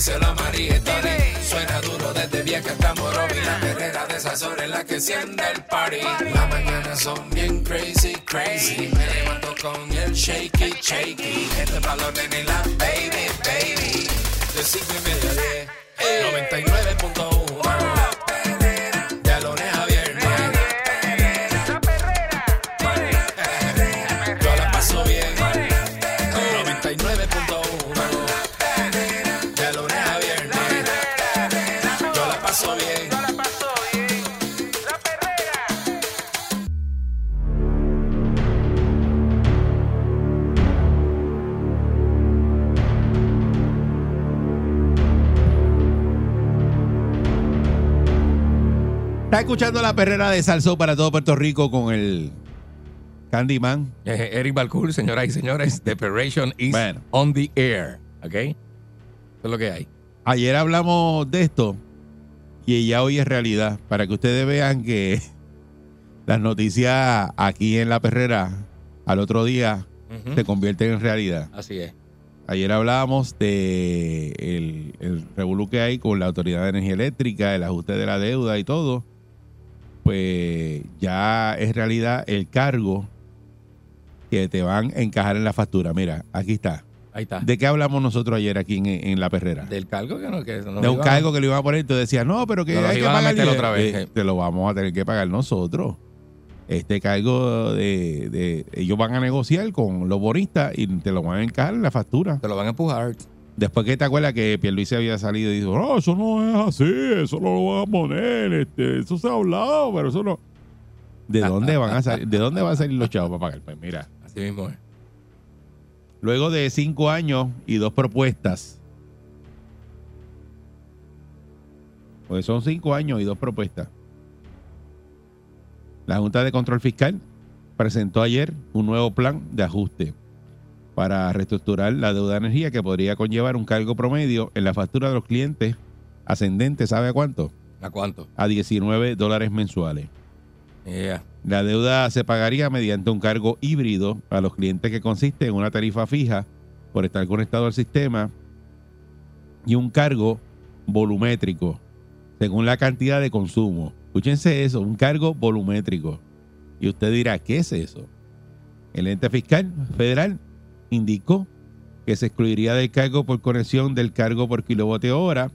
díselo a María. Suena duro desde vieja hasta Morovi. La perrera de esas horas en la que enciende el party. Las mañanas son bien crazy, crazy. Me levanto con el shaky, shaky. Este balón en la baby, baby. De cinco y media a diez. 99.1 Está escuchando la perrera de Salso para todo Puerto Rico con el Candyman. Eh, Eric Balcour, señoras y señores, The Operation is Bueno. on the air. ¿Ok? Eso es lo que hay. Ayer hablamos de esto y ya hoy es realidad. Para que ustedes vean que las noticias aquí en la perrera al otro día se convierten en realidad. Así es. Ayer hablábamos de el, el revolú que hay con la Autoridad de Energía Eléctrica, el ajuste de la deuda y todo. Pues ya es realidad el cargo que te van a encajar en la factura. Mira, aquí está. Ahí está. ¿De qué hablamos nosotros ayer aquí en, en la perrera? Del cargo que no. Que de un cargo que le iban a poner, tú decías, no, pero que los hay que pagar. otra vez. Eh, te lo vamos a tener que pagar nosotros. Este cargo de, de- ellos van a negociar con los bonistas y te lo van a encajar en la factura. Te lo van a empujar. Después que te acuerdas que Pierluisi había salido y dijo, no, eso no es así, eso no lo van a poner, este, eso se ha hablado, pero eso no. ¿De dónde van a salir? ¿De dónde van a salir los chavos para pagar? Pues mira, Así mismo es. luego de cinco años y dos propuestas, pues son cinco años y dos propuestas. La Junta de Control Fiscal presentó ayer un nuevo plan de ajuste para reestructurar la deuda de energía que podría conllevar un cargo promedio en la factura de los clientes ascendente, ¿sabe a cuánto? ¿A cuánto? A 19 dólares mensuales. Yeah. La deuda se pagaría mediante un cargo híbrido a los clientes que consiste en una tarifa fija por estar conectado al sistema y un cargo volumétrico según la cantidad de consumo. Escúchense eso, un cargo volumétrico. Y usted dirá, ¿qué es eso? El ente fiscal federal indicó que se excluiría del cargo por conexión del cargo por kilovatio hora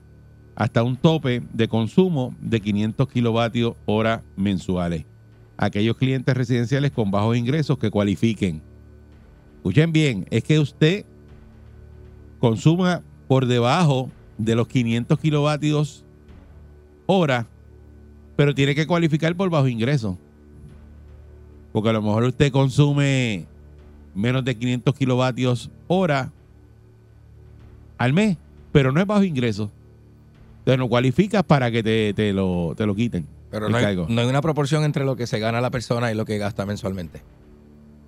hasta un tope de consumo de 500 kilovatios hora mensuales. Aquellos clientes residenciales con bajos ingresos que cualifiquen. Escuchen bien, es que usted consuma por debajo de los 500 kilovatios hora, pero tiene que cualificar por bajo ingreso. Porque a lo mejor usted consume menos de 500 kilovatios hora al mes, pero no es bajo ingreso. Entonces no cualificas para que te, te lo, te lo quiten. Pero no hay, no hay una proporción entre lo que se gana la persona y lo que gasta mensualmente.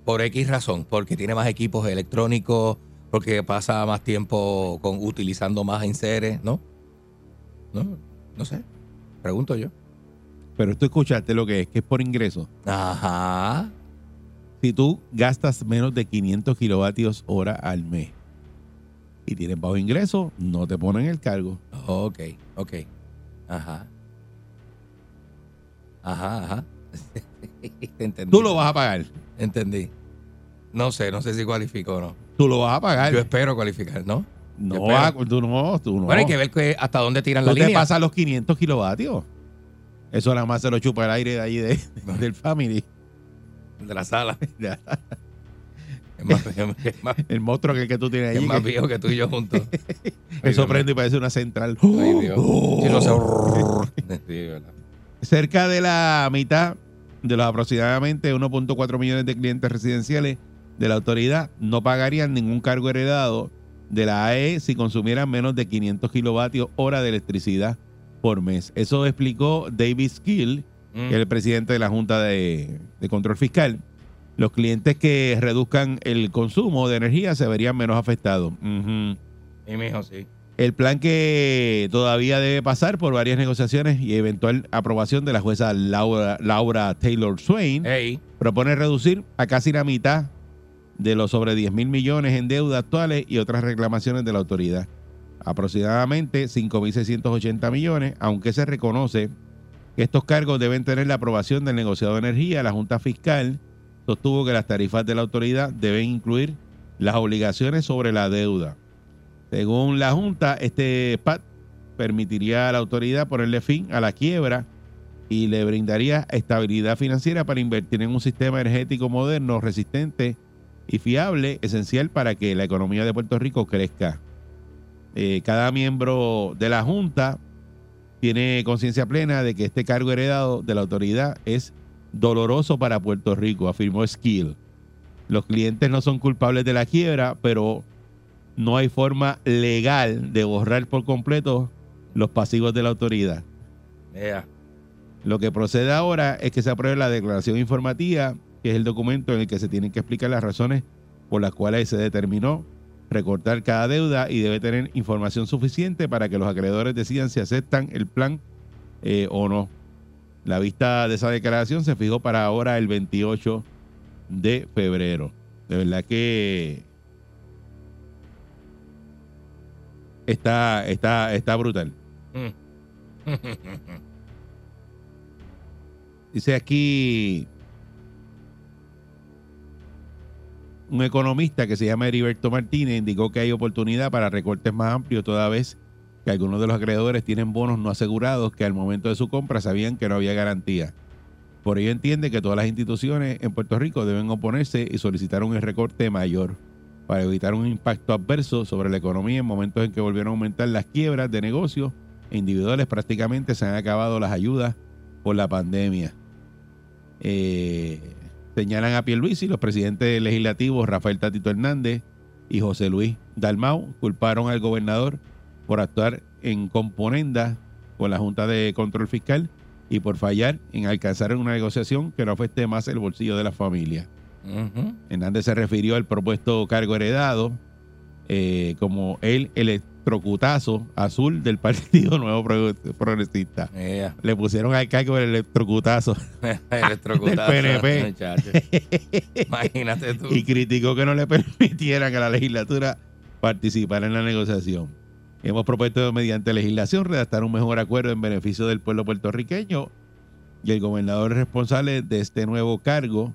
Por X razón, porque tiene más equipos electrónicos, porque pasa más tiempo con utilizando más enseres, ¿no? No, no sé. Pregunto yo. Pero tú escuchaste lo que es, que es por ingreso. Ajá. Si tú gastas menos de 500 kilovatios hora al mes y tienes bajo ingreso, no te ponen el cargo. Ok, ok. Ajá. Ajá, ajá. Entendí. Tú lo vas a pagar. Entendí. No sé, no sé si cualifico o no. Tú lo vas a pagar. Yo espero cualificar, ¿no? no, va- tú no, tú no. Bueno, hay que ver que hasta dónde tiran Tú la te línea. pasas los 500 kilovatios. Eso nada más se lo chupa el aire de ahí de, del family. De la sala. Es más, es más- El monstruo que, el que tú tienes es ahí. más que- viejo que tú y yo juntos. eso prende y parece una central. Ay, Dios. No se... Sí, ¿verdad? Cerca de la mitad de los aproximadamente 1.4 millones de clientes residenciales de la autoridad no pagarían ningún cargo heredado de la AE si consumieran menos de 500 kilovatios hora de electricidad por mes. Eso explicó David Skill, Mm. que es el presidente de la Junta de, de Control Fiscal, Los clientes que reduzcan el consumo de energía se verían menos afectados. Mijo, sí. El plan que todavía debe pasar por varias negociaciones y eventual aprobación de la jueza Laura, Laura Taylor Swain propone reducir a casi la mitad de los sobre 10 mil millones en deuda actuales y otras reclamaciones de la autoridad. Aproximadamente 5.680 millones, aunque se reconoce estos cargos deben tener la aprobación del negociado de energía, la Junta Fiscal sostuvo que las tarifas de la autoridad deben incluir las obligaciones sobre la deuda. Según la Junta, este PAT permitiría a la autoridad ponerle fin a la quiebra y le brindaría estabilidad financiera para invertir en un sistema energético moderno, resistente y fiable, esencial para que la economía de Puerto Rico crezca. Eh, cada miembro de la Junta tiene conciencia plena de que este cargo heredado de la autoridad es doloroso para Puerto Rico, afirmó Skill. Los clientes no son culpables de la quiebra, pero no hay forma legal de borrar por completo los pasivos de la autoridad. ea. Lo que procede ahora es que se apruebe la declaración informativa, que es el documento en el que se tienen que explicar las razones por las cuales se determinó recortar cada deuda y debe tener información suficiente para que los acreedores decidan si aceptan el plan eh, o no. La vista de esa declaración se fijó para ahora el 28 de febrero. De verdad que está, está, está brutal. Mm. Dice aquí un economista que se llama Heriberto Martínez indicó que hay oportunidad para recortes más amplios toda vez que algunos de los acreedores tienen bonos no asegurados que al momento de su compra sabían que no había garantía. Por ello entiende que todas las instituciones en Puerto Rico deben oponerse y solicitar un recorte mayor para evitar un impacto adverso sobre la economía en momentos en que volvieron a aumentar las quiebras de negocios e individuales. Prácticamente se han acabado las ayudas por la pandemia. Eh, señalan a Pierluisi, los presidentes legislativos Rafael Tatito Hernández y José Luis Dalmau culparon al gobernador por actuar en componenda con la Junta de Control Fiscal y por fallar en alcanzar una negociación que no afecte más el bolsillo de la familia. Hernández se refirió al propuesto cargo heredado eh, como el electrocutazo azul del Partido Nuevo Pro- Progresista. Le pusieron al cargo el electrocutazo Electrocutazo, Del PNP. Imagínate tú. y criticó que no le permitieran a la legislatura participar en la negociación. Hemos propuesto mediante legislación redactar un mejor acuerdo en beneficio del pueblo puertorriqueño y el gobernador es responsable de este nuevo cargo.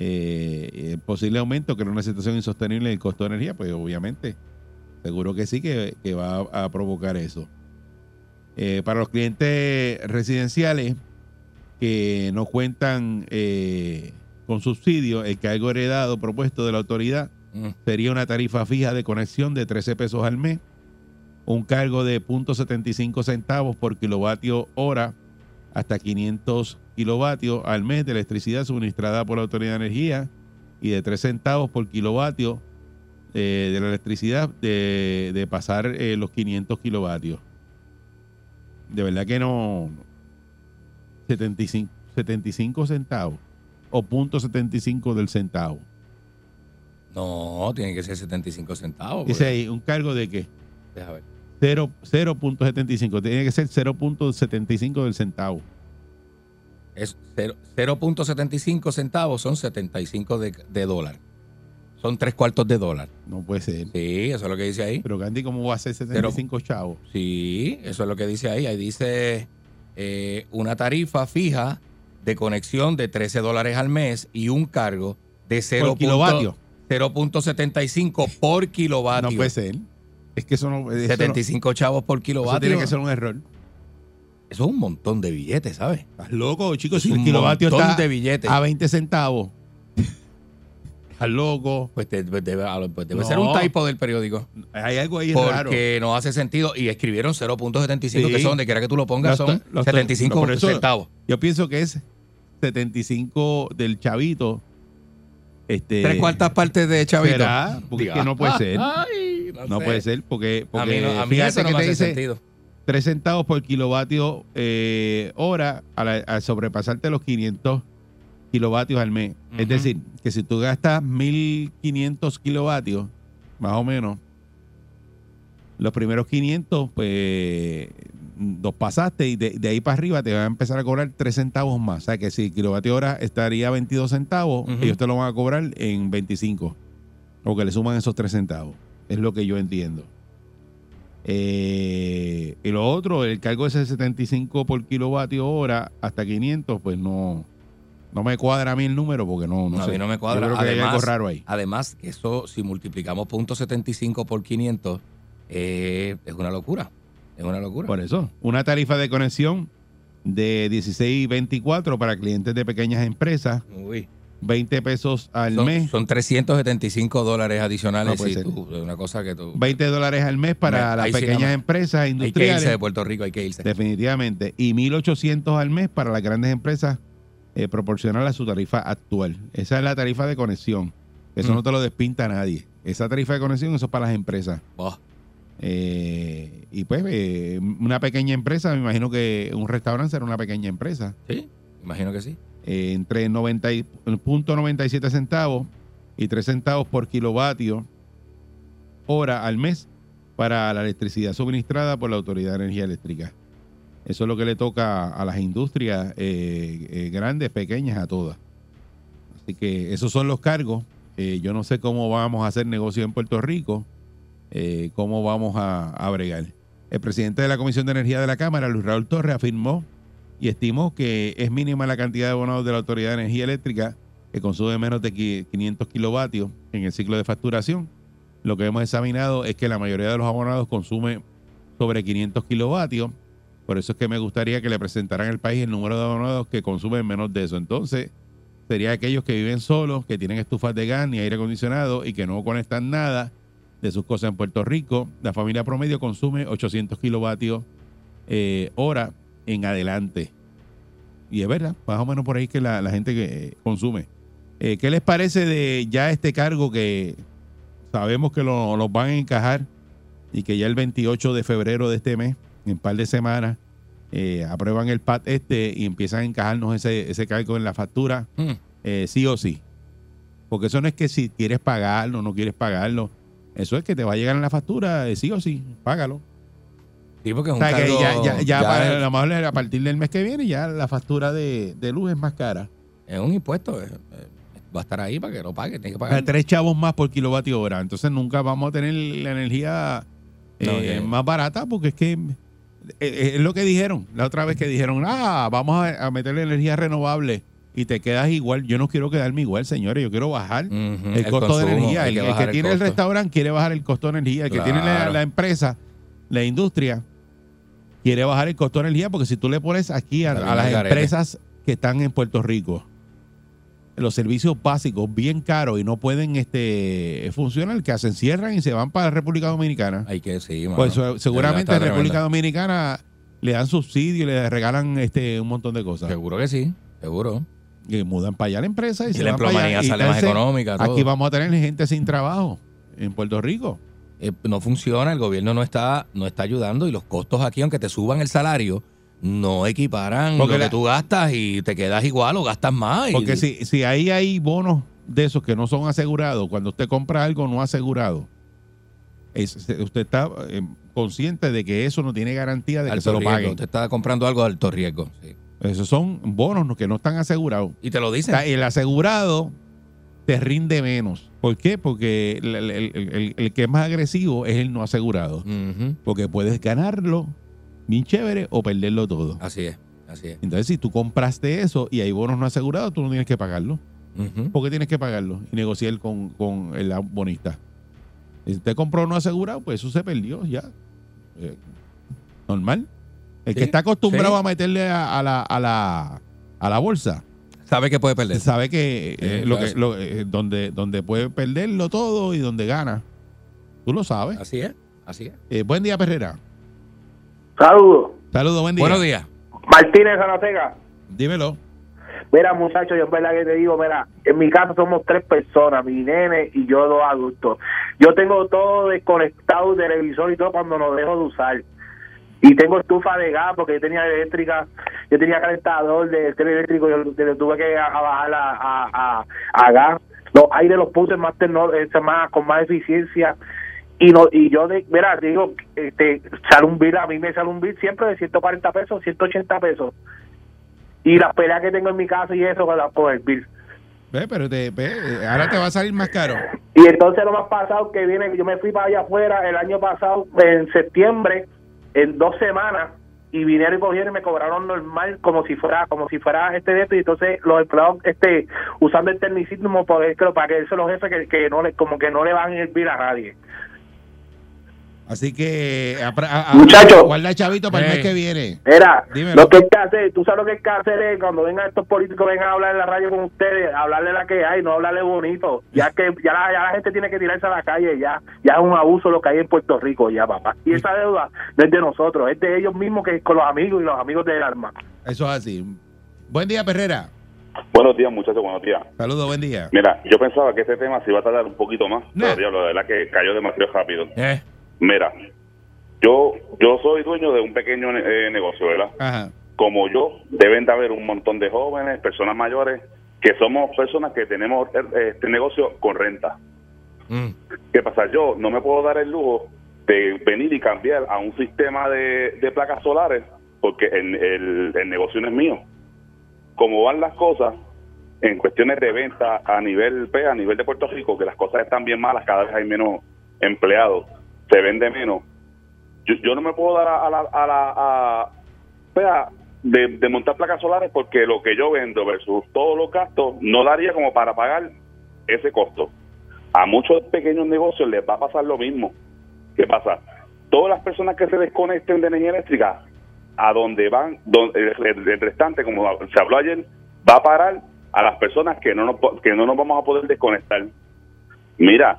Eh, el posible aumento que era una situación insostenible del costo de energía, pues obviamente, seguro que sí que, que va a, a provocar eso. Eh, para los clientes residenciales que no cuentan eh, con subsidio, el cargo heredado propuesto de la autoridad Mm. sería una tarifa fija de conexión de 13 pesos al mes, un cargo de 0.75 centavos por kilovatio hora hasta 500 kilovatios al mes de electricidad suministrada por la Autoridad de Energía y de 3 centavos por kilovatio eh, de la electricidad de, de pasar eh, los 500 kilovatios. De verdad que no. 75, 75 centavos o punto 75 del centavo. No, tiene que ser 75 centavos. Dice porque- ahí, un cargo de qué? Deja ver. Cero- 0.75. Tiene que ser 0.75 del centavo. Es cero- 0.75 centavos son 75 de, de dólar. Son tres cuartos de dólar. No puede ser. Sí, eso es lo que dice ahí. Pero Gandhi, ¿cómo va a ser 75 chavos? Sí, eso es lo que dice ahí. Ahí dice eh, una tarifa fija de conexión de 13 dólares al mes y un cargo de 0. kilovatio. 0.75 por kilovatio. No puede ser. Es que eso no. Eso, no- 75 chavos por eso kilovatio. tiene que ser un error. Eso es un montón de billetes, ¿sabes? Estás loco, chicos. Si Un el kilovatio montón está de billetes. a 20 centavos. Estás loco. Pues, te- pues debe, a pues debe No. ser un typo del periódico. Hay algo ahí raro. Porque no hace sentido. Y escribieron 0.75, Sí. que son, donde quiera que tú lo pongas, son estoy- lo estoy- 75 no, eso- centavos. Yo pienso que es 75 del chavito. Este, Tres cuartas partes de Chavito. ¿Será? Porque no puede ser. Ay, no, No sé. puede ser porque, A porque mí, no, a mí eso no me hace dice sentido. 3 centavos por kilovatio eh, hora al, al sobrepasarte los 500 kilovatios al mes. Es Ujú. decir, que si tú gastas 1500 kilovatios, más o menos, los primeros 500, pues los pasaste y de, de ahí para arriba te van a empezar a cobrar 3 centavos más. O sea que si kilovatio hora estaría a 22 centavos, Ujú. ellos te lo van a cobrar en 25. O que le suman esos 3 centavos. Es lo que yo entiendo. Eh, y lo otro, el cargo ese de 75 por kilovatio hora hasta 500, pues no, no me cuadra a mí el número porque no, no No, a sé. mí no me cuadra. Yo creo que hay Además- algo raro ahí. Además, eso, si multiplicamos .75 por 500, eh, es una locura. Es una locura. Por eso, una tarifa de conexión de 16.24 para clientes de pequeñas empresas, Uy. 20 pesos al Son, mes, son 375 dólares No adicionales ser. tú, una cosa que tú... 20 dólares al mes para las sí pequeñas empresas Hay que irse industriales. de Puerto Rico, hay que irse. Definitivamente. Y 1.800 al mes para las grandes empresas eh, proporcional a su tarifa actual. Esa es la tarifa de conexión. Eso Mm. no te lo despinta nadie. Esa tarifa de conexión, eso es para las empresas. Oh, Eh, y pues, eh, una pequeña empresa, me imagino que un restaurante será una pequeña empresa. sí, imagino que sí. Eh, entre 90 y- punto 97 centavos y 3 centavos por kilovatio hora al mes para la electricidad suministrada por la Autoridad de Energía Eléctrica. Eso es lo que le toca a las industrias eh, eh, grandes, pequeñas, a todas. Así que esos son los cargos. Eh, yo no sé cómo vamos a hacer negocio en Puerto Rico, cómo vamos a, a bregar. El presidente de la Comisión de Energía de la Cámara, Luis Raúl Torres, afirmó y estimó que es mínima la cantidad de abonados de la Autoridad de Energía Eléctrica que consume menos de qui- 500 kilovatios en el ciclo de facturación. Lo que hemos examinado es que la mayoría de los abonados consume sobre 500 kilovatios. Por eso es que me gustaría que le presentaran al país el número de abonados que consumen menos de eso. Entonces, sería aquellos que viven solos, que tienen estufas de gas ni aire acondicionado y que no conectan nada de sus cosas en Puerto Rico. La familia promedio consume 800 kilovatios eh, hora en adelante. Y es verdad, más o menos por ahí que la, gente que eh, consume. Eh, ¿Qué les parece de ya este cargo que sabemos que lo, los van a encajar y que ya el 28 de febrero de este mes, en un par de semanas, eh, aprueban el PAT este y empiezan a encajarnos ese, ese cargo en la factura, Mm. eh, sí o sí? Porque eso no es que si quieres pagarlo o no quieres pagarlo. Eso es que te va a llegar en la factura, eh, sí o sí, págalo. Sí, porque es O un sea, que ya, ya, ya ya para- es- a lo mejor a partir del mes que viene ya la factura de, de luz es más cara. es un impuesto. va a estar ahí para que lo pague. Tiene que pagar. tres chavos más por kilovatio hora. Entonces nunca vamos a tener la energía No, más barata porque es que eh, eh, es lo que dijeron la otra vez que dijeron, ah, vamos a, a meterle energía renovable y te quedas igual. Yo no quiero quedarme igual, señores. Yo quiero bajar el, costo de energía. El, que el que bajar tiene el, restaurante quiere bajar el costo de energía. El que tiene la, empresa, la industria, quiere bajar el costo de energía porque si tú le pones aquí a, las empresas que están en Puerto Rico los servicios básicos bien caros y no pueden este funcionar, que se encierran y se van para la República Dominicana. Hay que, sí, mano. Pues De seguramente en República. Dominicana le dan subsidio y le regalan este un montón de cosas. Seguro que sí, seguro. Y mudan para allá la empresa y, Y se la van para allá. empleomanía Y sale más económica. Todo. Aquí vamos a tener gente sin trabajo en Puerto Rico. Eh, no funciona, el gobierno no está, no está ayudando y los costos aquí, aunque te suban el salario, no equiparan Porque lo la- que tú gastas y te quedas igual o gastas más. y- Porque si, si ahí hay bonos de esos que no son asegurados, cuando usted compra algo no asegurado, es- usted está eh, consciente de que eso no tiene garantía de que se lo riesgo, paguen. Te está comprando algo de alto riesgo. sí. Esos son bonos que no están asegurados. Y te lo dicen. el asegurado te rinde menos. ¿Por qué? Porque el, el- el- el- el que es más agresivo es el no asegurado. Porque puedes ganarlo bien chévere o perderlo todo. Así es, así es. Entonces, si tú compraste eso y hay bonos no asegurados, tú no tienes que pagarlo. Ujú. ¿Por qué tienes que pagarlo? Y negociar con, con el bonista. Si usted compró no asegurado, pues eso se perdió ya. Eh, normal. El Sí, que está acostumbrado sí. a meterle a, a la, a, la, a la bolsa Sabe que puede perder. sabe que, eh, lo que lo- eh, donde, donde puede perderlo todo y donde gana. Tú lo sabes. Así es, así es. Buen día, Perrera. Saludos. Saludos, buen día. Buenos días. Martínez Zanatega. Dímelo. Mira, muchachos, yo en verdad que te digo, mira, en mi casa somos tres personas, mi nene y yo dos adultos. Yo tengo todo desconectado, televisor y todo cuando no dejo de usar. Y tengo estufa de gas porque yo tenía eléctrica yo tenía calentador de tele eléctrico, yo le tuve que a, a bajar a, a, a, a gas. Los aires los puse más, tecno- este, más con más eficiencia. Y no y yo, de, mira, digo, este, sale un bill, a mí me sale un bill siempre de 140 pesos, 180 pesos. Y las peleas que tengo en mi casa y eso con, la, con el bill. Ve, pero te, ve, ahora te va a salir más caro. Y entonces lo más pasado que viene, yo me fui para allá afuera el año pasado, en septiembre, en dos semanas, y vinieron y cogieron y me cobraron normal como si fuera como si fuera este de esto y entonces los empleados este usando el tecnicismo para que para que los jefes que, que no le como que no le van el bill a nadie Así que a- a- a- Muchacho. guarda chavito para el mes que viene. Mira, Dímelo. lo que hay que hacer, tú sabes lo que hay que hacer es cuando vengan estos políticos, vengan a hablar en la radio con ustedes, hablarle la que hay, no hablarle bonito. Ya que ya la, ya la gente tiene que tirarse a la calle, ya ya es un abuso lo que hay en Puerto Rico, ya papá. Y esa deuda no es de nosotros, es de ellos mismos que con los amigos y los amigos del alma. Eso es así. Buen día, Perrera. Buenos días, muchachos, buenos días. Saludos, buen día. Mira, yo pensaba que este tema se iba a tardar un poquito más, No. pero diablo, de verdad que cayó demasiado rápido. Eh, Mira, yo yo soy dueño de un pequeño eh, negocio, ¿verdad? Ajá. Como yo, deben de haber un montón de jóvenes, personas mayores, que somos personas que tenemos eh, este negocio con renta. mm, ¿Qué pasa? Yo no me puedo dar el lujo de venir y cambiar a un sistema de, de placas solares porque el, el- el negocio no es mío. Como van las cosas en cuestiones de venta a nivel P, a nivel de Puerto Rico, que las cosas están bien malas, cada vez hay menos empleados, se vende menos. Yo, yo no me puedo dar a, la... A la a- de, montar placas solares porque lo que yo vendo versus todos los gastos no daría como para pagar ese costo a muchos pequeños negocios les va a pasar lo mismo. ¿Qué pasa? Todas las personas que se desconecten de energía eléctrica, a donde van, donde, el, el- restante, como se habló ayer, va a parar a las personas que no nos, que no nos vamos a poder desconectar. Mira,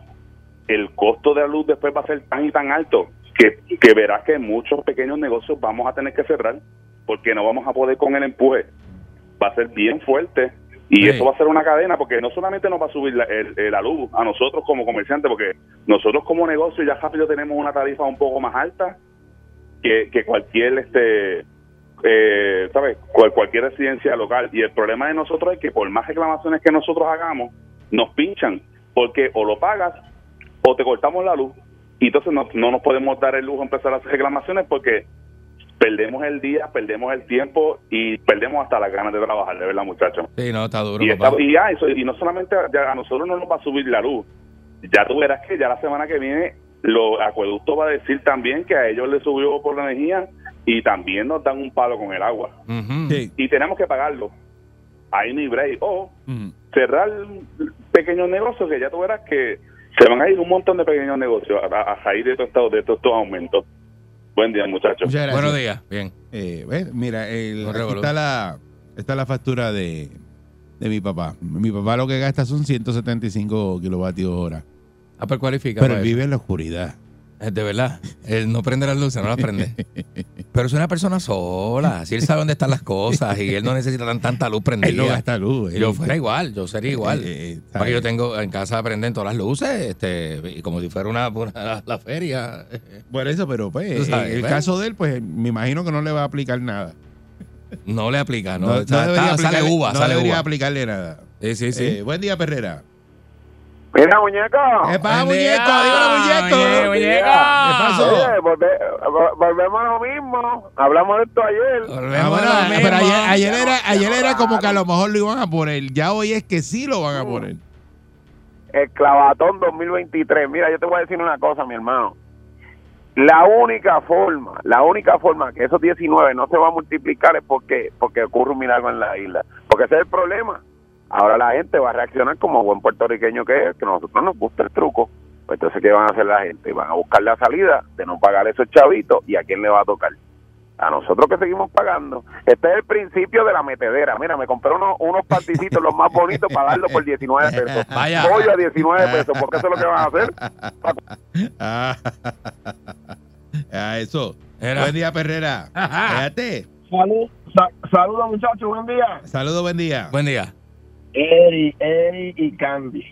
el costo de la luz después va a ser tan y tan alto que, que verás que muchos pequeños negocios vamos a tener que cerrar porque no vamos a poder con el empuje. Va a ser bien fuerte y Sí. eso va a ser una cadena porque no solamente nos va a subir la, el- el- la luz a nosotros como comerciantes, porque nosotros como negocio ya rápido tenemos una tarifa un poco más alta que, que cualquier este eh, ¿sabes? Cual- cualquier residencia local y el problema de nosotros es que por más reclamaciones que nosotros hagamos nos pinchan porque o lo pagas o te cortamos la luz y entonces no, no nos podemos dar el lujo de empezar a hacer reclamaciones porque perdemos el día, perdemos el tiempo y perdemos hasta las ganas de trabajar, de verdad, muchachos. sí, no, está duro. Y, papá. está- y, ya, eso- y no solamente ya a nosotros no nos va a subir la luz, ya tú verás que ya la semana que viene los acueductos va a decir también que a ellos les subió por la energía y también nos dan un palo con el agua. Sí. Y tenemos que pagarlo. Ahí ni break. O Ujú. cerrar pequeños negocios que ya tú verás que se van a ir un montón de pequeños negocios a, a, a raíz de, todo esto- de estos aumentos. Buen día, muchachos. Buenos días. Bien. Eh, mira, el- aquí está la, está la factura de, de mi papá. Mi papá lo que gasta son 175 kilovatios hora. Ah, pues cualifica. Pero él eso. vive en la oscuridad. Eh, De verdad. Él no prende las luces, no las prende. Pero es una persona sola. Si él sabe dónde están las cosas y él no necesita tan- tanta luz Él prendida. no gasta luz. él- Yo fuera igual, yo sería igual. Eh, eh, eh, Porque yo tengo en casa prenden todas las luces, este, y como si fuera una, una- la feria. Por eso, pero pues, sabes, el ¿ves? caso de él, pues me imagino que no le va a aplicar nada. No le aplica, ¿no? No, O sea, no sale uva, no sale debería uva. aplicarle nada. Sí, sí, sí. Eh, buen día, Perrera. Mira, muñeco. ¿Qué pasa, muñeco? Dímelo, muñeco. Oye, ¿Qué pasó? Oye, volve- vol- volvemos a lo mismo. Hablamos de esto ayer. Volvemos Ah, bueno, a lo pero mismo. ayer, ayer era, ayer era como que a lo mejor lo iban a poner. Ya hoy es que sí lo van a poner. El clavatón 2023. Mira, yo te voy a decir una cosa, mi hermano. La única forma, la única forma que esos 19 no se va a multiplicar es porque porque ocurre un milagro en la isla. Porque ese es el problema. Ahora la gente va a reaccionar como buen puertorriqueño que es, que a nosotros nos gusta el truco. Pues entonces, ¿qué van a hacer la gente? Van a buscar la salida de no pagar esos chavitos y a quién le va a tocar. A nosotros que seguimos pagando. Este es el principio de la metedera. Mira, me compré unos, unos particitos los más bonitos para darlo por 19 pesos. Vaya. Pollo a 19 pesos, porque eso es lo que van a hacer. Ah, eso. Era. Buen día, Perrera. Fíjate. Salud, saludos muchachos, buen día. Saludos, buen día. Buen día. Eri, Eri y Candy.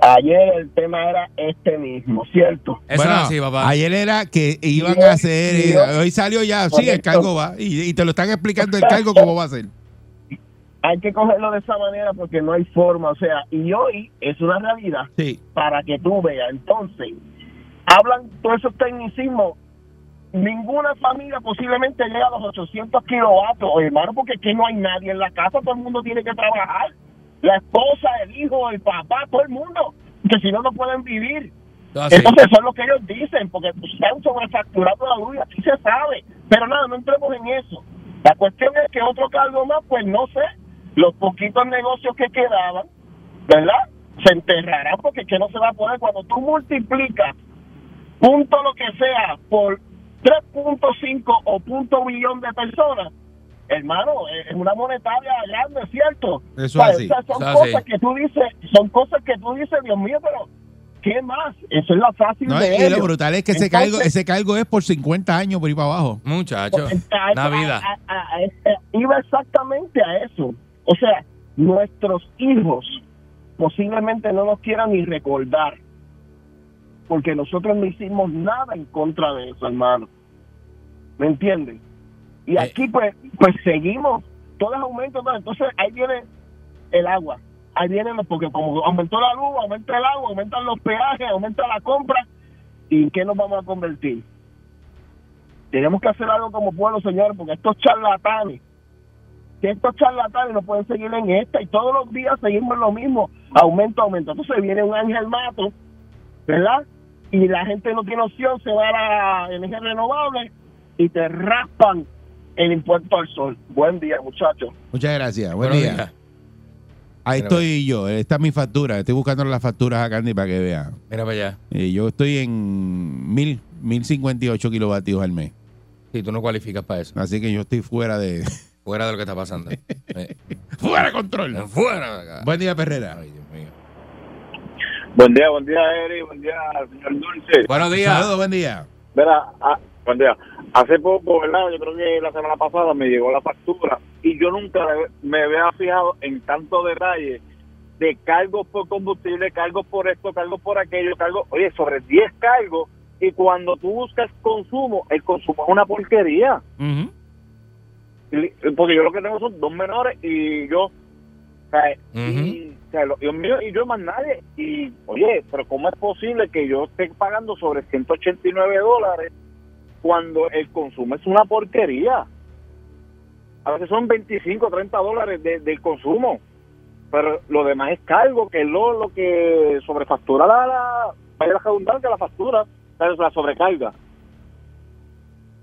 ayer el tema era este mismo, ¿cierto? Eso Bueno, es así, papá. Ayer era que iban a hacer, y eh, hoy- salió ya, sí, el cargo va, y, y te lo están explicando el cargo cómo va a ser. Hay que cogerlo de esa manera porque no hay forma, o sea, y hoy es una realidad Sí, para que tú veas. Entonces, hablan todos esos tecnicismos. Ninguna familia posiblemente llega a los 800 kilovatios, hermano, porque que no hay nadie en la casa, todo el mundo tiene que trabajar. La esposa, el hijo, el papá, todo el mundo, que si no, no pueden vivir. Así. Entonces, eso es lo que ellos dicen, porque están sobrefacturando la luz, así se sabe. Pero nada, no entremos en eso. La cuestión es que otro cargo más, pues no sé, los poquitos negocios que quedaban, ¿verdad? Se enterrarán porque que no se va a poder. Cuando tú multiplicas punto lo que sea por 3.5 o punto billón de personas, hermano, es una monetaria grande, ¿cierto? Eso O sea, así, o sea, son eso cosas así. que tú dices, son cosas que tú dices, Dios mío, pero ¿qué más? Eso es la fácil no, de y lo ellos. brutal es que ese cargo, ese cargo es por 50 años por ir para abajo. Muchacho. A- a- Una vida. a- a- a- a- iba exactamente a eso. O sea, nuestros hijos posiblemente no nos quieran ni recordar, porque nosotros no hicimos nada en contra de eso, hermano. ¿Me entienden? Y Eh. aquí pues pues seguimos, todos aumentos, ¿no? entonces ahí viene el agua, ahí viene, porque como aumentó la luz, aumenta el agua, aumentan los peajes, aumenta la compra, ¿y en qué nos vamos a convertir? Tenemos que hacer algo como pueblo, señores, porque estos charlatanes, que estos charlatanes no pueden seguir en esta y todos los días seguimos en lo mismo, aumento, aumento. Entonces viene un ángel mato, ¿verdad? Y la gente no tiene opción, se va a la energía renovable y te raspan el impuesto al sol. Buen día, muchachos. Muchas gracias, buen Buenos día. días. Ahí Mira, estoy yo, esta es mi factura, estoy buscando las facturas a Candy para que vean. Mira para allá. Eh, yo estoy en mil, 1058 kilovatios al mes, Si tú no cualificas para eso. así que yo estoy fuera de... Fuera de lo que está pasando. Eh, ¡Fuera de control! Fuera de acá. Buen día, Perrera. Ay, Dios mío. Buen día, buen día, Eri, buen día, señor Dulce. Buenos días. Saludos, buen día. Mira, buen día. Hace poco, ¿verdad? Yo creo que la semana pasada me llegó la factura y yo nunca me había fijado en tanto detalle de cargos por combustible, cargos por esto, cargos por aquello, cargos, oye, sobre 10 cargos y cuando tú buscas consumo, el consumo es una porquería. Y- Porque yo lo que tengo son dos menores y yo, o sea, y, o sea, lo- Dios mío, y yo más nadie. Y, oye, pero ¿cómo es posible que yo esté pagando sobre 189 dólares cuando el consumo es una porquería? A veces son 25, 30 dólares de- del consumo, pero lo demás es cargo, que es lo, lo que sobrefactura la, la, la redundancia, la factura, la sobrecarga.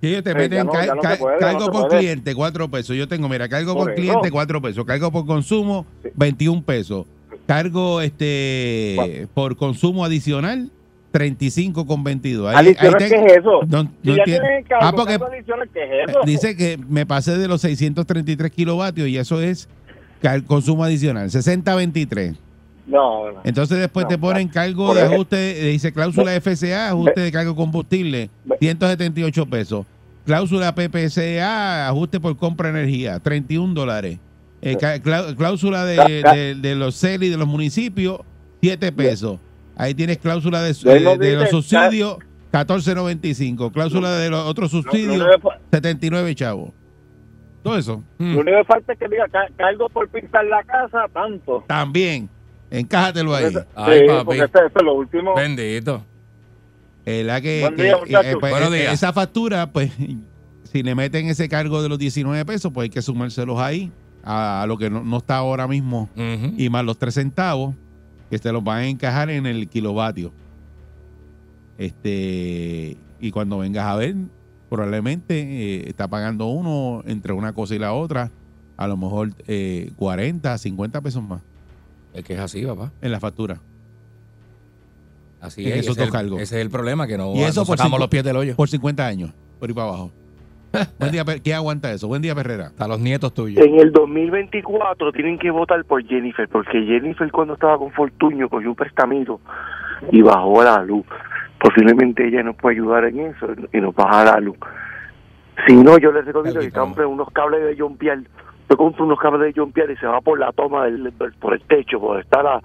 Sí, ellos te Sí, meten no- ca- puede, cargo no por puede. cliente, 4 pesos. Yo tengo, mira, cargo Por cliente, 4 pesos. Cargo por consumo, 21 pesos. Cargo este por consumo adicional, 35 con 22. Ahí- ahí ¿qué te- es eso? no- Si no cargo, Ah, porque cargo adicional, ¿qué es eh, eso? dice que me pasé de los 633 kilovatios y eso es consumo adicional, 60-23. No, no. Entonces después No, te ponen cargo de ajuste, eh, dice cláusula FCA, ajuste de cargo combustible, Ve- 178 pesos. Cláusula PPCA, ajuste por compra de energía, 31 dólares. Eh, cláusula de, de- de los CELI de los municipios, 7 pesos. Ahí tienes cláusula de, eh, de los subsidios, 14.95. Cláusula de los otros subsidios, que fa- 79 chavos. Todo eso. Mm. lo único que falta es que diga ca- cargo por pintar la casa, tanto. También. Encájatelo ahí. Ese- Ay, sí, papi. porque ese, ese es lo último. Bendito. Eh, la que, Buen que- día, eh, pues, Buenos eh, días. esa factura, pues, si le meten ese cargo de los 19 pesos, pues hay que sumárselos ahí a, a lo que no, no está ahora mismo y más los 3 centavos que se los van a encajar en el kilovatio. Este, y cuando vengas a ver, probablemente eh, está pagando uno entre una cosa y la otra, a lo mejor eh, 40, 50 pesos más Es que es así, papá. en la factura. Así En es. esos ese, es dos el, cargos. ese es el problema, que no, Y eso no por sacamos los pies del hoyo. Por 50 años, por ir para abajo. Buen día, ¿quién aguanta eso? Buen día, Perrera. Hasta los nietos tuyos. En el 2024 tienen que votar por Jennifer, porque Jennifer cuando estaba con Fortuño cogió un prestamito y bajó la luz. Posiblemente ella nos puede ayudar en eso y nos baja la luz. Si no, yo les recomiendo que compren unos cables de John Pierre. Yo compro unos cables de John Pierre y se va por la toma, del, del- por el techo, por estar la,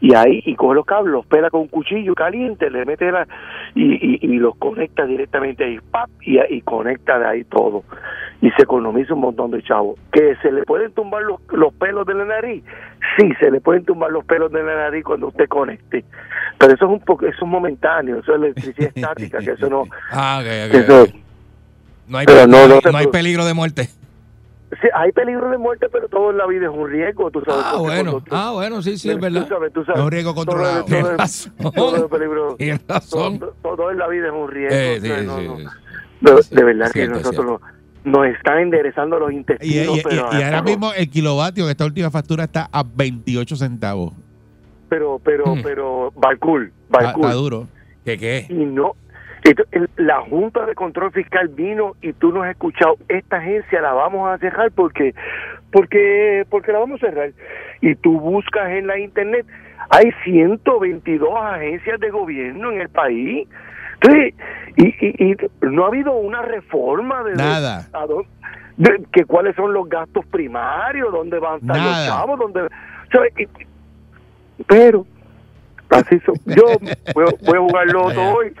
y ahí y coge los cables, los pela con un cuchillo caliente, le mete la y, y, y los conecta directamente ahí, ¡pap! Y, y conecta de ahí todo. Y se economiza un montón de chavos. ¿Que se le pueden tumbar los, los pelos de la nariz? Sí, se le pueden tumbar los pelos de la nariz cuando usted conecte. Pero eso es un poco, eso es momentáneo, eso es electricidad estática, que eso no... Ah, ok, ok, que eso-. No hay, Pero no, no no hay- peligro de muerte. Sí, hay peligro de muerte, pero todo en la vida es un riesgo, tú sabes. Ah, porque bueno. cuando tú- Ah, bueno, sí, sí, es Tú verdad. sabes, tú sabes. Es un riesgo controlado. todo- Tienes todo- razón. todo es peligro. Tienes razón. Todo, todo en la vida es un riesgo. Eh, o sea, no, sí. no. De, Sí, de verdad que nosotros nos, están enderezando los Y, y- intestinos. y- pero, y ahora mismo el kilovatio en esta última factura está a 28 centavos. Pero, pero, Hmm. pero, Balcool, Está, Balcool. está duro. ¿Qué qué? Y no. La Junta de Control Fiscal vino y tú no has escuchado, esta agencia la vamos a cerrar porque, porque, porque la vamos a cerrar. Y tú buscas en la internet, hay 122 agencias de gobierno en el país. Entonces, y, y, y no ha habido una reforma de, Nada. a dónde- de que cuáles son los gastos primarios, dónde van a estar Nada. los chavos, dónde, o sea, y- pero así so- yo voy, a- voy a jugar loto hoy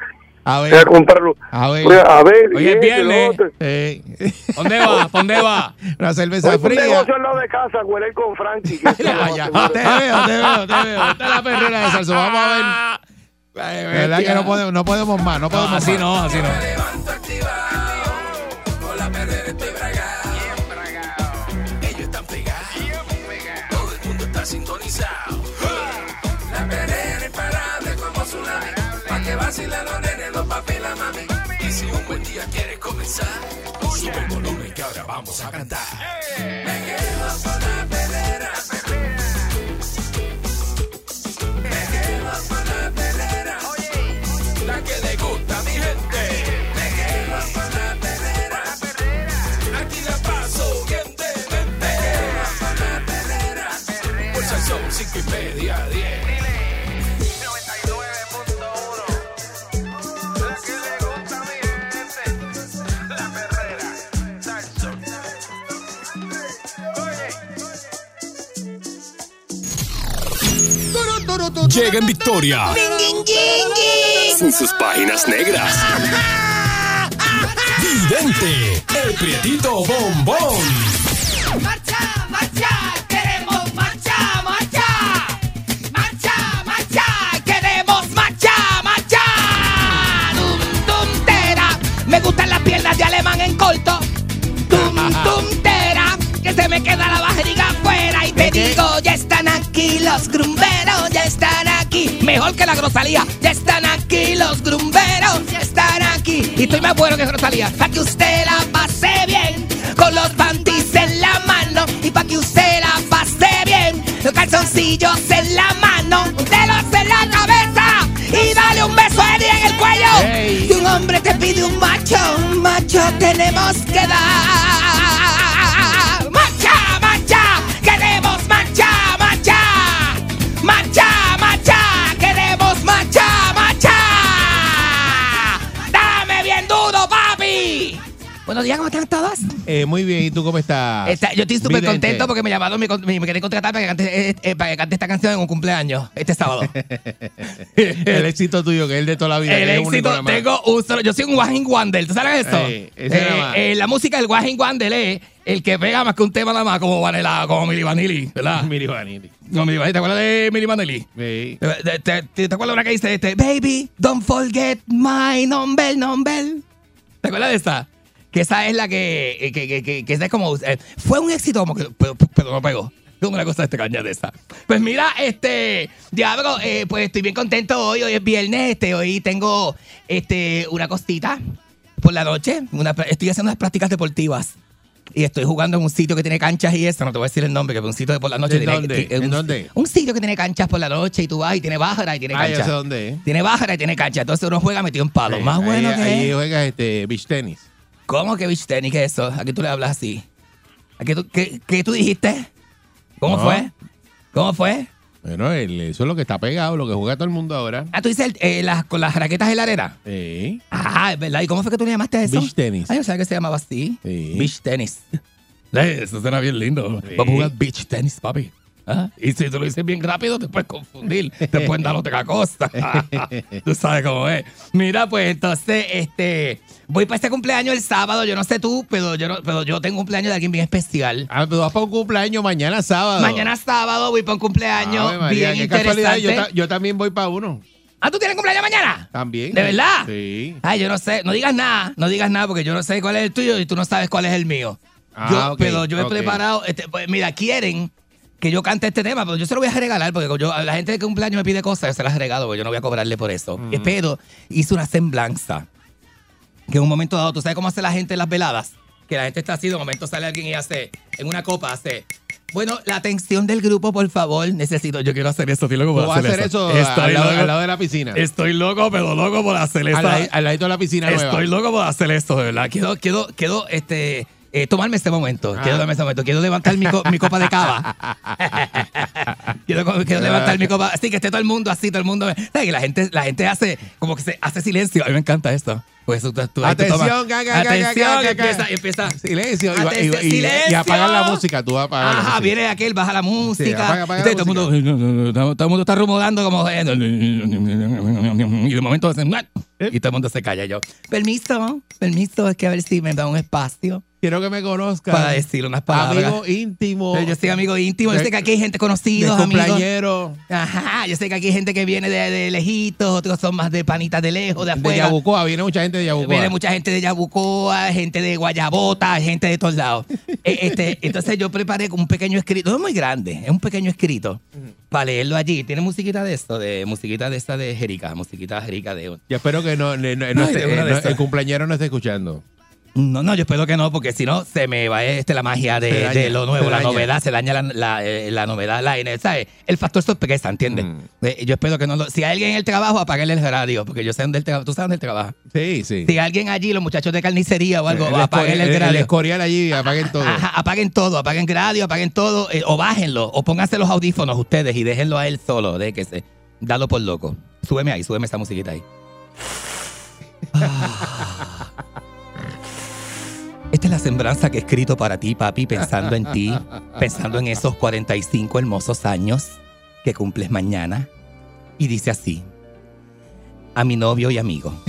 A voy a ver, comprarlo a ver. a, a ver Hoy es este, viernes. Eh, ¿Dónde va? ¿Pa' ¿Dónde va? una cerveza a un fría. negocio al lado de casa huele con. Te veo, te veo, te veo. Esta es la perrera de Salso. Vamos a ver. Ay, verdad que no podemos, no podemos más, no No, podemos así más. no, así no. Me levanto activado, con la perrera estoy bragado. Ellos están pegados, todo el mundo está sintonizado. La perrera imparable como tsunami, pa' que los quieres comenzar, sube el volumen que ahora vamos a cantar. Me Llega en victoria. Sin sus páginas negras. Vidente, el prietito bombón. Marcha, marcha, queremos marcha, marcha. Marcha, marcha, queremos marcha, marcha. Dum, dum, tera. Me gustan las piernas de alemán en corto. Dum, dum, tera. Que se me queda la barriga afuera. Y te digo, aquí los grumberos, ya están aquí. Mejor que la grosalía. Ya están aquí los grumberos, ya están aquí. Y estoy más bueno que grosalía. Para que usted la pase bien. Con los panties en la mano. Y para que usted la pase bien. Los calzoncillos en la mano. Delos en la cabeza. Y dale un beso a Eddie en el cuello. Y un hombre te pide un macho. Un macho tenemos que dar. Buenos días, ¿cómo están todos? Eh, muy bien, ¿y tú cómo estás? Está- yo estoy súper Vidente. contento porque me llamaron, me, me, me querían contratar para que, cante, eh, eh, para que cante esta canción en un cumpleaños este sábado. El éxito tuyo, que es el de toda la vida. El que es único éxito, nada más. tengo un solo. Yo soy un One Hit Wonder, ¿tú sabes eso? Ey, ese nada más. eh, la música del One Hit Wonder es el que pega más que un tema nada más, como Vanilla, como Milli Vanilli, ¿verdad? Miri Vanilli. Como Milli Vanilli, ¿te acuerdas de Milli Vanilli? Sí. ¿Te, te, te- te acuerdas de una que dice este? Baby, don't forget my number, number. ¿Te acuerdas de esa? Que esa es la que, que, que, que, que esa es como, eh, fue un éxito como que, pero, pero no pegó. Es una cosa de este caña de esa. Pues mira, este, Diablo, eh, pues estoy bien contento hoy, hoy es viernes, este, hoy tengo, este, una costita por la noche, una, estoy haciendo unas prácticas deportivas. Y estoy jugando en un sitio que tiene canchas y eso, no te voy a decir el nombre, que es un sitio de por la noche. ¿En tiene- dónde? tiene- ¿En un- dónde? Un sitio que tiene canchas por la noche y tú vas y tiene bájara y tiene Ah, cancha. yo sé dónde. Tiene bájara y tiene cancha. Entonces uno juega metido en palo. Sí, Más bueno ahí, que Ahí juegas este, beach tenis. ¿Cómo que beach tenis? ¿Qué es eso? ¿A qué tú le hablas así? ¿A qué tú, qué, qué tú dijiste? ¿Cómo No. fue? ¿Cómo fue? Bueno, el- eso es lo que está pegado, lo que juega todo el mundo ahora. Ah, tú dices eh, las, con las raquetas de la arena. Sí. Ah, es verdad. ¿Y cómo fue que tú le llamaste a eso? Beach tenis. Ah, yo sabía que se llamaba así. Sí. Beach tenis. Eh, Eso suena bien lindo. Sí. Vamos a jugar beach tenis, papi. ¿Ah? Y si tú lo dices bien rápido, te puedes confundir. Te pueden dar otra cosa. tú sabes cómo es. Mira, pues entonces, este. Voy para este cumpleaños el sábado. Yo no sé tú, pero yo, no- pero yo tengo un cumpleaños de alguien bien especial. Ah, tú vas para un cumpleaños mañana sábado. Mañana sábado voy para un cumpleaños Ave María, bien qué casualidad. Yo, interesante. ta- yo también voy para uno. Ah, ¿tú tienes cumpleaños mañana? También. ¿De verdad? Sí. Ay, yo no sé. No digas nada. No digas nada porque yo no sé cuál es el tuyo y tú no sabes cuál es el mío. Ah, yo, ok, pero yo he preparado. Este, pues, mira, quieren que yo cante este tema, pero yo se lo voy a regalar porque yo, la gente de cumpleaños me pide cosas, yo se las regalo porque yo no voy a cobrarle por eso. Eh, Pero hice una semblanza que en un momento dado, ¿tú sabes cómo hace la gente en las veladas? Que la gente está así, de momento sale alguien y hace, en una copa hace. Bueno, la atención del grupo, por favor, necesito. Yo quiero hacer eso, estoy loco por a hacer eso Estoy al lado, loco. al lado de la piscina. Estoy loco, pero loco por hacer eso. Al, lado- al ladito de la piscina nueva. Estoy loco por hacer esto, de verdad. Quiero, quiero, quiero, este, eh, tomarme este momento. Ah. Quiero tomarme este momento. Quiero levantar mi, co- mi copa de cava. quiero, levantar mi copa. Así que esté todo el mundo así, todo el mundo. ¿Sabes que la gente, la gente hace como que se hace silencio? A mí me encanta esto. Pues tú, tú- Atención, tomas- ga, ga, ga, Atención, empieza, empieza. Silencio. Y, Atención, y- y- y silencio. apagar la música. Tú vas a apagar la Ajá, música. viene aquel, baja la música. apaga, apaga Entonces, la todo, el mundo, todo el mundo está rumorando como. Y de momento hacen. Y todo el mundo se calla. Yo, permiso, permiso, es que a ver si me da un espacio Quiero que me conozcan. para decir unas palabras. Amigo íntimo. Yo soy amigo íntimo. Yo de- sé que aquí hay gente de conocida, amigos. Ajá, yo sé que aquí hay gente que viene de, de lejitos, otros son más de panitas de lejos, de De afuera. Yabucoa. Viene mucha gente de Yabucoa. Viene mucha gente de Yabucoa, gente de Guayabota, gente de todos lados. Eh, este, entonces yo preparé un pequeño escrito, no es muy grande, es un pequeño escrito para leerlo allí. Tiene musiquita de esto, de musiquita de esta de Jerica, musiquita Jerica de... Yo espero que no, no- no- no esté- de de el cumpleañero no esté escuchando. No, no, yo espero que no, porque si no se me va este, la magia de, daña, de lo nuevo, la novedad, se daña la, la, eh, la novedad, la, ¿sabes? El factor sorpresa, ¿entiendes? Mm. Eh, Yo espero que no lo... Si hay alguien en el trabajo, apáguenle el radio, porque yo sé dónde él trabaja. ¿Tú sabes dónde él trabaja? Sí, sí. Si alguien allí, los muchachos de carnicería o algo, el, apáguenle el el- el radio. escorial allí, apaguen todo. Ajá, apaguen todo, apaguen radio, apaguen todo, eh, o bájenlo, o pónganse los audífonos ustedes y déjenlo a él solo, de que se, dalo por loco. Súbeme ahí, súbeme esa musiquita ahí. Ah. Esta es la sembranza que he escrito para ti, papi, pensando en ti, pensando en esos 45 hermosos años que cumples mañana. Y dice así, a mi novio y amigo.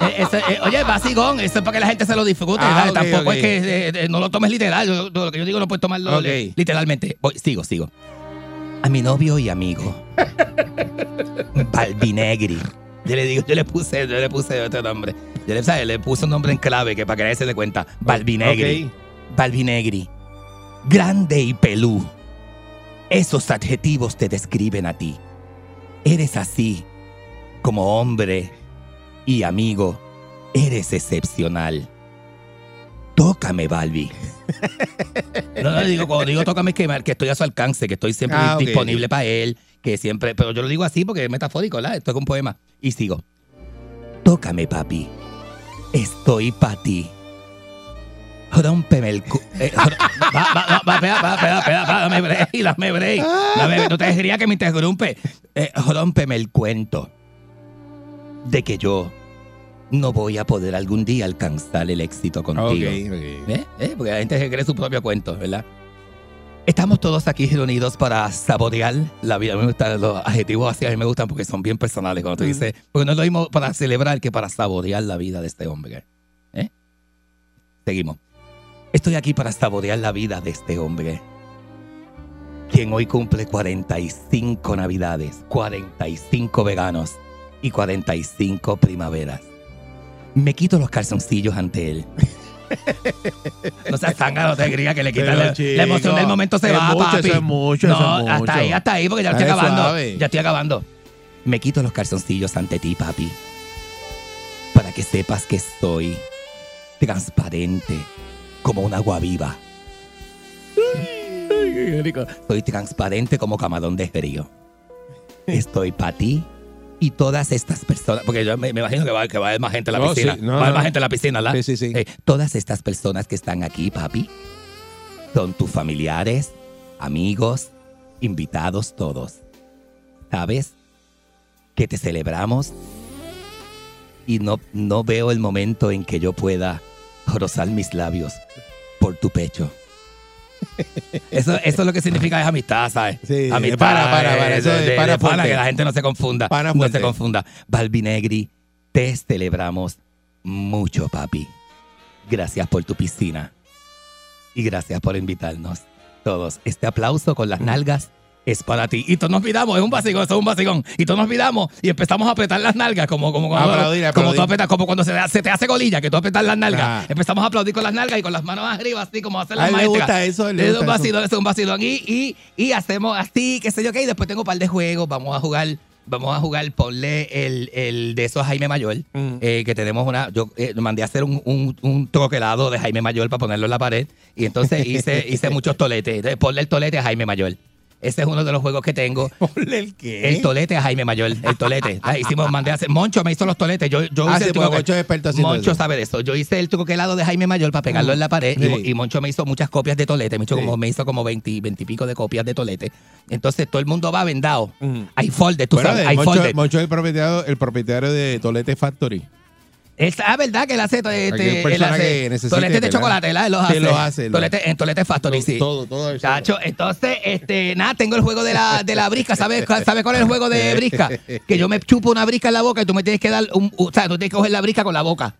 Eh, eso, eh, oye, eso es para que la gente se lo disfrute. Ah, Tampoco es que eh, eh, no lo tomes literal. Yo- lo que yo digo no puedes tomarlo Ok. li- literalmente. Voy, sigo, sigo. A mi novio y amigo, Balvinegri. Yo le digo, yo le puse, yo le puse otro nombre. Yo le, ¿sabes? le puse un nombre en clave que para que nadie se dé cuenta. Balvinegri. Ok. Balvinegri. Grande y pelú. Esos adjetivos te describen a ti. Eres así, como hombre y amigo, eres excepcional. Tócame, Balbi. No, no, digo, cuando digo tócame es que, que estoy a su alcance, que estoy siempre Ah, disponible para él, que siempre, pero yo lo digo así porque es metafórico, ¿verdad? Esto es un poema. Y sigo. Tócame, papi. Estoy para ti. Rómpeme el cu... eh, va, va, va, va, va, dame break, dame break. Dame- no te dejaría que me interrumpe. Eh, rómpeme el cuento de que yo no voy a poder algún día alcanzar el éxito contigo. ¿Eh? ¿Eh? Porque la gente se cree su propio cuento, ¿verdad? Estamos todos aquí reunidos para saborear la vida. A mí me gustan los adjetivos así, a mí me gustan porque son bien personales. Cuando tú dices, porque no es lo mismo para celebrar que para saborear la vida de este hombre. ¿Eh? Seguimos. Estoy aquí para saborear la vida de este hombre. Quien hoy cumple 45 navidades, 45 veganos y 45 primaveras. Me quito los calzoncillos ante él. No seas tanga, no te creas que le quita Pero, la, la emoción del momento se es va, mucho, papi. eso es mucho, no, eso es mucho. hasta ahí, hasta ahí, porque ya estoy Dale acabando. Ya estoy acabando. Me quito los calzoncillos ante ti, papi. Para que sepas que soy transparente como un agua viva. Soy transparente como camarón de río. Estoy para ti y todas estas personas, porque yo me, me imagino que va, que va a haber más gente en la No, piscina. sí, no, va a haber no. más gente en la piscina. Sí, sí, sí. Eh, todas estas personas que están aquí, papi, son tus familiares, amigos, invitados todos. ¿Sabes? Que te celebramos y no, no veo el momento en que yo pueda rozar mis labios por tu pecho. Eso, eso es lo que significa es amistad, ¿sabes? Sí, amistad. para, para, para, eh, eso de- es de- para que la gente no se confunda. Pana no se confunda. Balvinegri, te celebramos mucho, papi. Gracias por tu piscina. Y gracias por invitarnos todos. Este aplauso con las nalgas es para ti. Y todos nos miramos, es un vacigón, eso es un vacigón. Y todos nos miramos y empezamos a apretar las nalgas, como, como, cuando, Aplaudir, como, aplaudir. tú apretas- como cuando se, se te hace golilla, que tú apretas las nalgas. Ah. Empezamos a aplaudir con las nalgas y con las manos arriba, así como hacer A las él le maestras. gusta eso, Es un eso. vacilón, es un vacilón. Y, y, y hacemos así, qué sé yo qué. Y después tengo un par de juegos. Vamos a jugar, vamos a jugar, ponle el, el de esos a Jaime Mayor. Mm. eh, que tenemos una. Yo eh, mandé a hacer un, un, un troquelado de Jaime Mayor para ponerlo en la pared. Y entonces hice, hice muchos toletes. Entonces, ponle el tolete a Jaime Mayor. Ese es uno de los juegos que tengo. Ponle el qué. El tolete a Jaime Mayor, el tolete. Ah, hicimos, mandé a hacer. Moncho me hizo los toletes. Yo, yo Ah, hice sí, el truco- Moncho es experto haciendo Moncho eso. sabe de eso. Yo hice el truquelado de Jaime Mayor para pegarlo en la pared y- Sí. y, Moncho me hizo muchas copias de tolete. Me hizo Sí. como, me hizo como 20, 20 y pico de copias de tolete. Entonces todo el mundo va vendado. Hay folder, tú Bueno, sabes, hay Moncho. Moncho es el propietario, el propietario de Tolete Factory. Es ah, verdad que él hace, este, él hace toletes de chocolate, ¿verdad? Él los hace. lo hace, Tolete- en Tolete Factory, sí. Todo, todo eso. Chacho, entonces, este, nada, tengo el juego de la, de la brisca. ¿Sabes, cuál- ¿Sabes cuál es el juego de brisca? Que yo me chupo una brisca en la boca y tú me tienes que dar un. O sea, tú tienes que coger la brisca con la boca.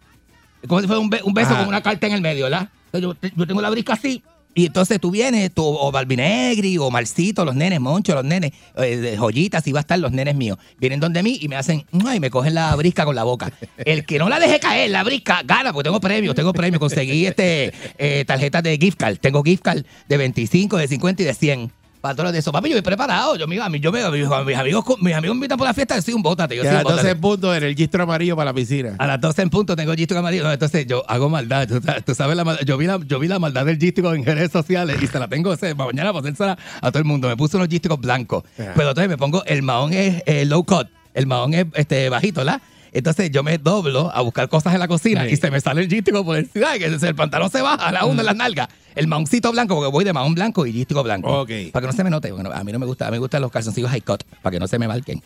Como si fuera un, be- un beso con una carta en el medio, ¿verdad? Yo, yo tengo la brisca así. Y entonces tú vienes, tú, o Balvinegri, o Marcito, los nenes, Moncho, los nenes, eh, joyitas, y va a estar los nenes míos. Vienen donde mí y me hacen, y me cogen la brisca con la boca. El que no la deje caer, la brisca, gana, porque tengo premios, tengo premios. Conseguí este eh, tarjetas de gift card. Tengo gift card de 25, de 50 y de 100. Para de eso. Papi, yo he preparado. Yo, a mí- yo me, mis, mis amigos, mis amigos me invitan por la fiesta, yo soy un bótate. Yo soy un bótate. Entonces, punto en el registro amarillo para la piscina. A las 12 en punto tengo gístico amarillo. No, entonces yo hago maldad. Tú, sa- tú sabes la maldad. Yo vi la, yo vi la maldad del gístico en redes sociales y se la tengo ese, mañana para hacérsela a todo el mundo. Me puse unos gísticos blancos. Ajá. Pero entonces me pongo, el mahón es eh, low cut. El mahón es este, bajito, ¿verdad? Entonces yo me doblo a buscar cosas en la cocina Sí. y se me sale el gístico por encima. Que el pantalón se baja a la una en las nalgas. El mahoncito blanco, porque voy de mahón blanco y gístico blanco. Ok. Para que no se me note. Bueno, a mí no me gusta, a mí me gustan los calzoncillos high cut, para que no se me marquen.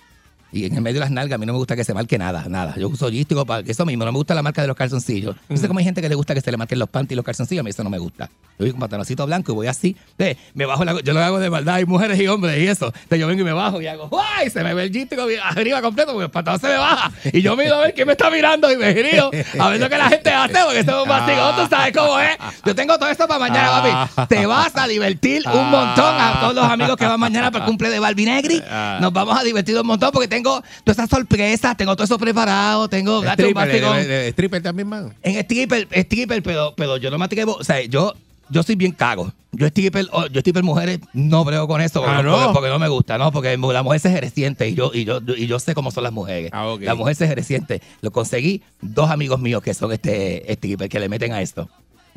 Y en el medio de las nalgas, a mí no me gusta que se marque nada, nada. Yo uso gístico para eso mismo, no me gusta la marca de los calzoncillos. Yo sé cómo hay gente que le gusta que se le marquen los panties y los calzoncillos, a mí eso no me gusta. Yo voy con pantaloncito blanco y voy así. Entonces, me bajo la- yo lo hago de maldad, hay mujeres y hombres y eso. Entonces yo vengo y me bajo y hago, ¡ay! Se me ve el gístico arriba completo porque el pantalón se me baja. Y yo miro a ver quién me está mirando y me giro a ver lo que la gente hace porque eso es un tú sabes cómo es. Yo tengo todo esto para mañana, papi. Te vas a divertir un montón a todos los amigos que van mañana para el cumple de Balvinegri. Nos vamos a divertir un montón porque tengo todas esas sorpresas, tengo todo eso preparado, tengo gato, Stripper, stripper también, man. En stripper, stripper, pero, pero yo no me atrevo, o sea, yo, yo soy bien cago. Yo stripper, oh, yo stripper mujeres no brego con eso porque, ¿no? porque- porque no me gusta, ¿no? Porque la mujer se resiente y yo, y yo, y yo sé cómo son las mujeres. Ah, ok. La mujer se resiente. Lo conseguí dos amigos míos que son este stripper que le meten a esto.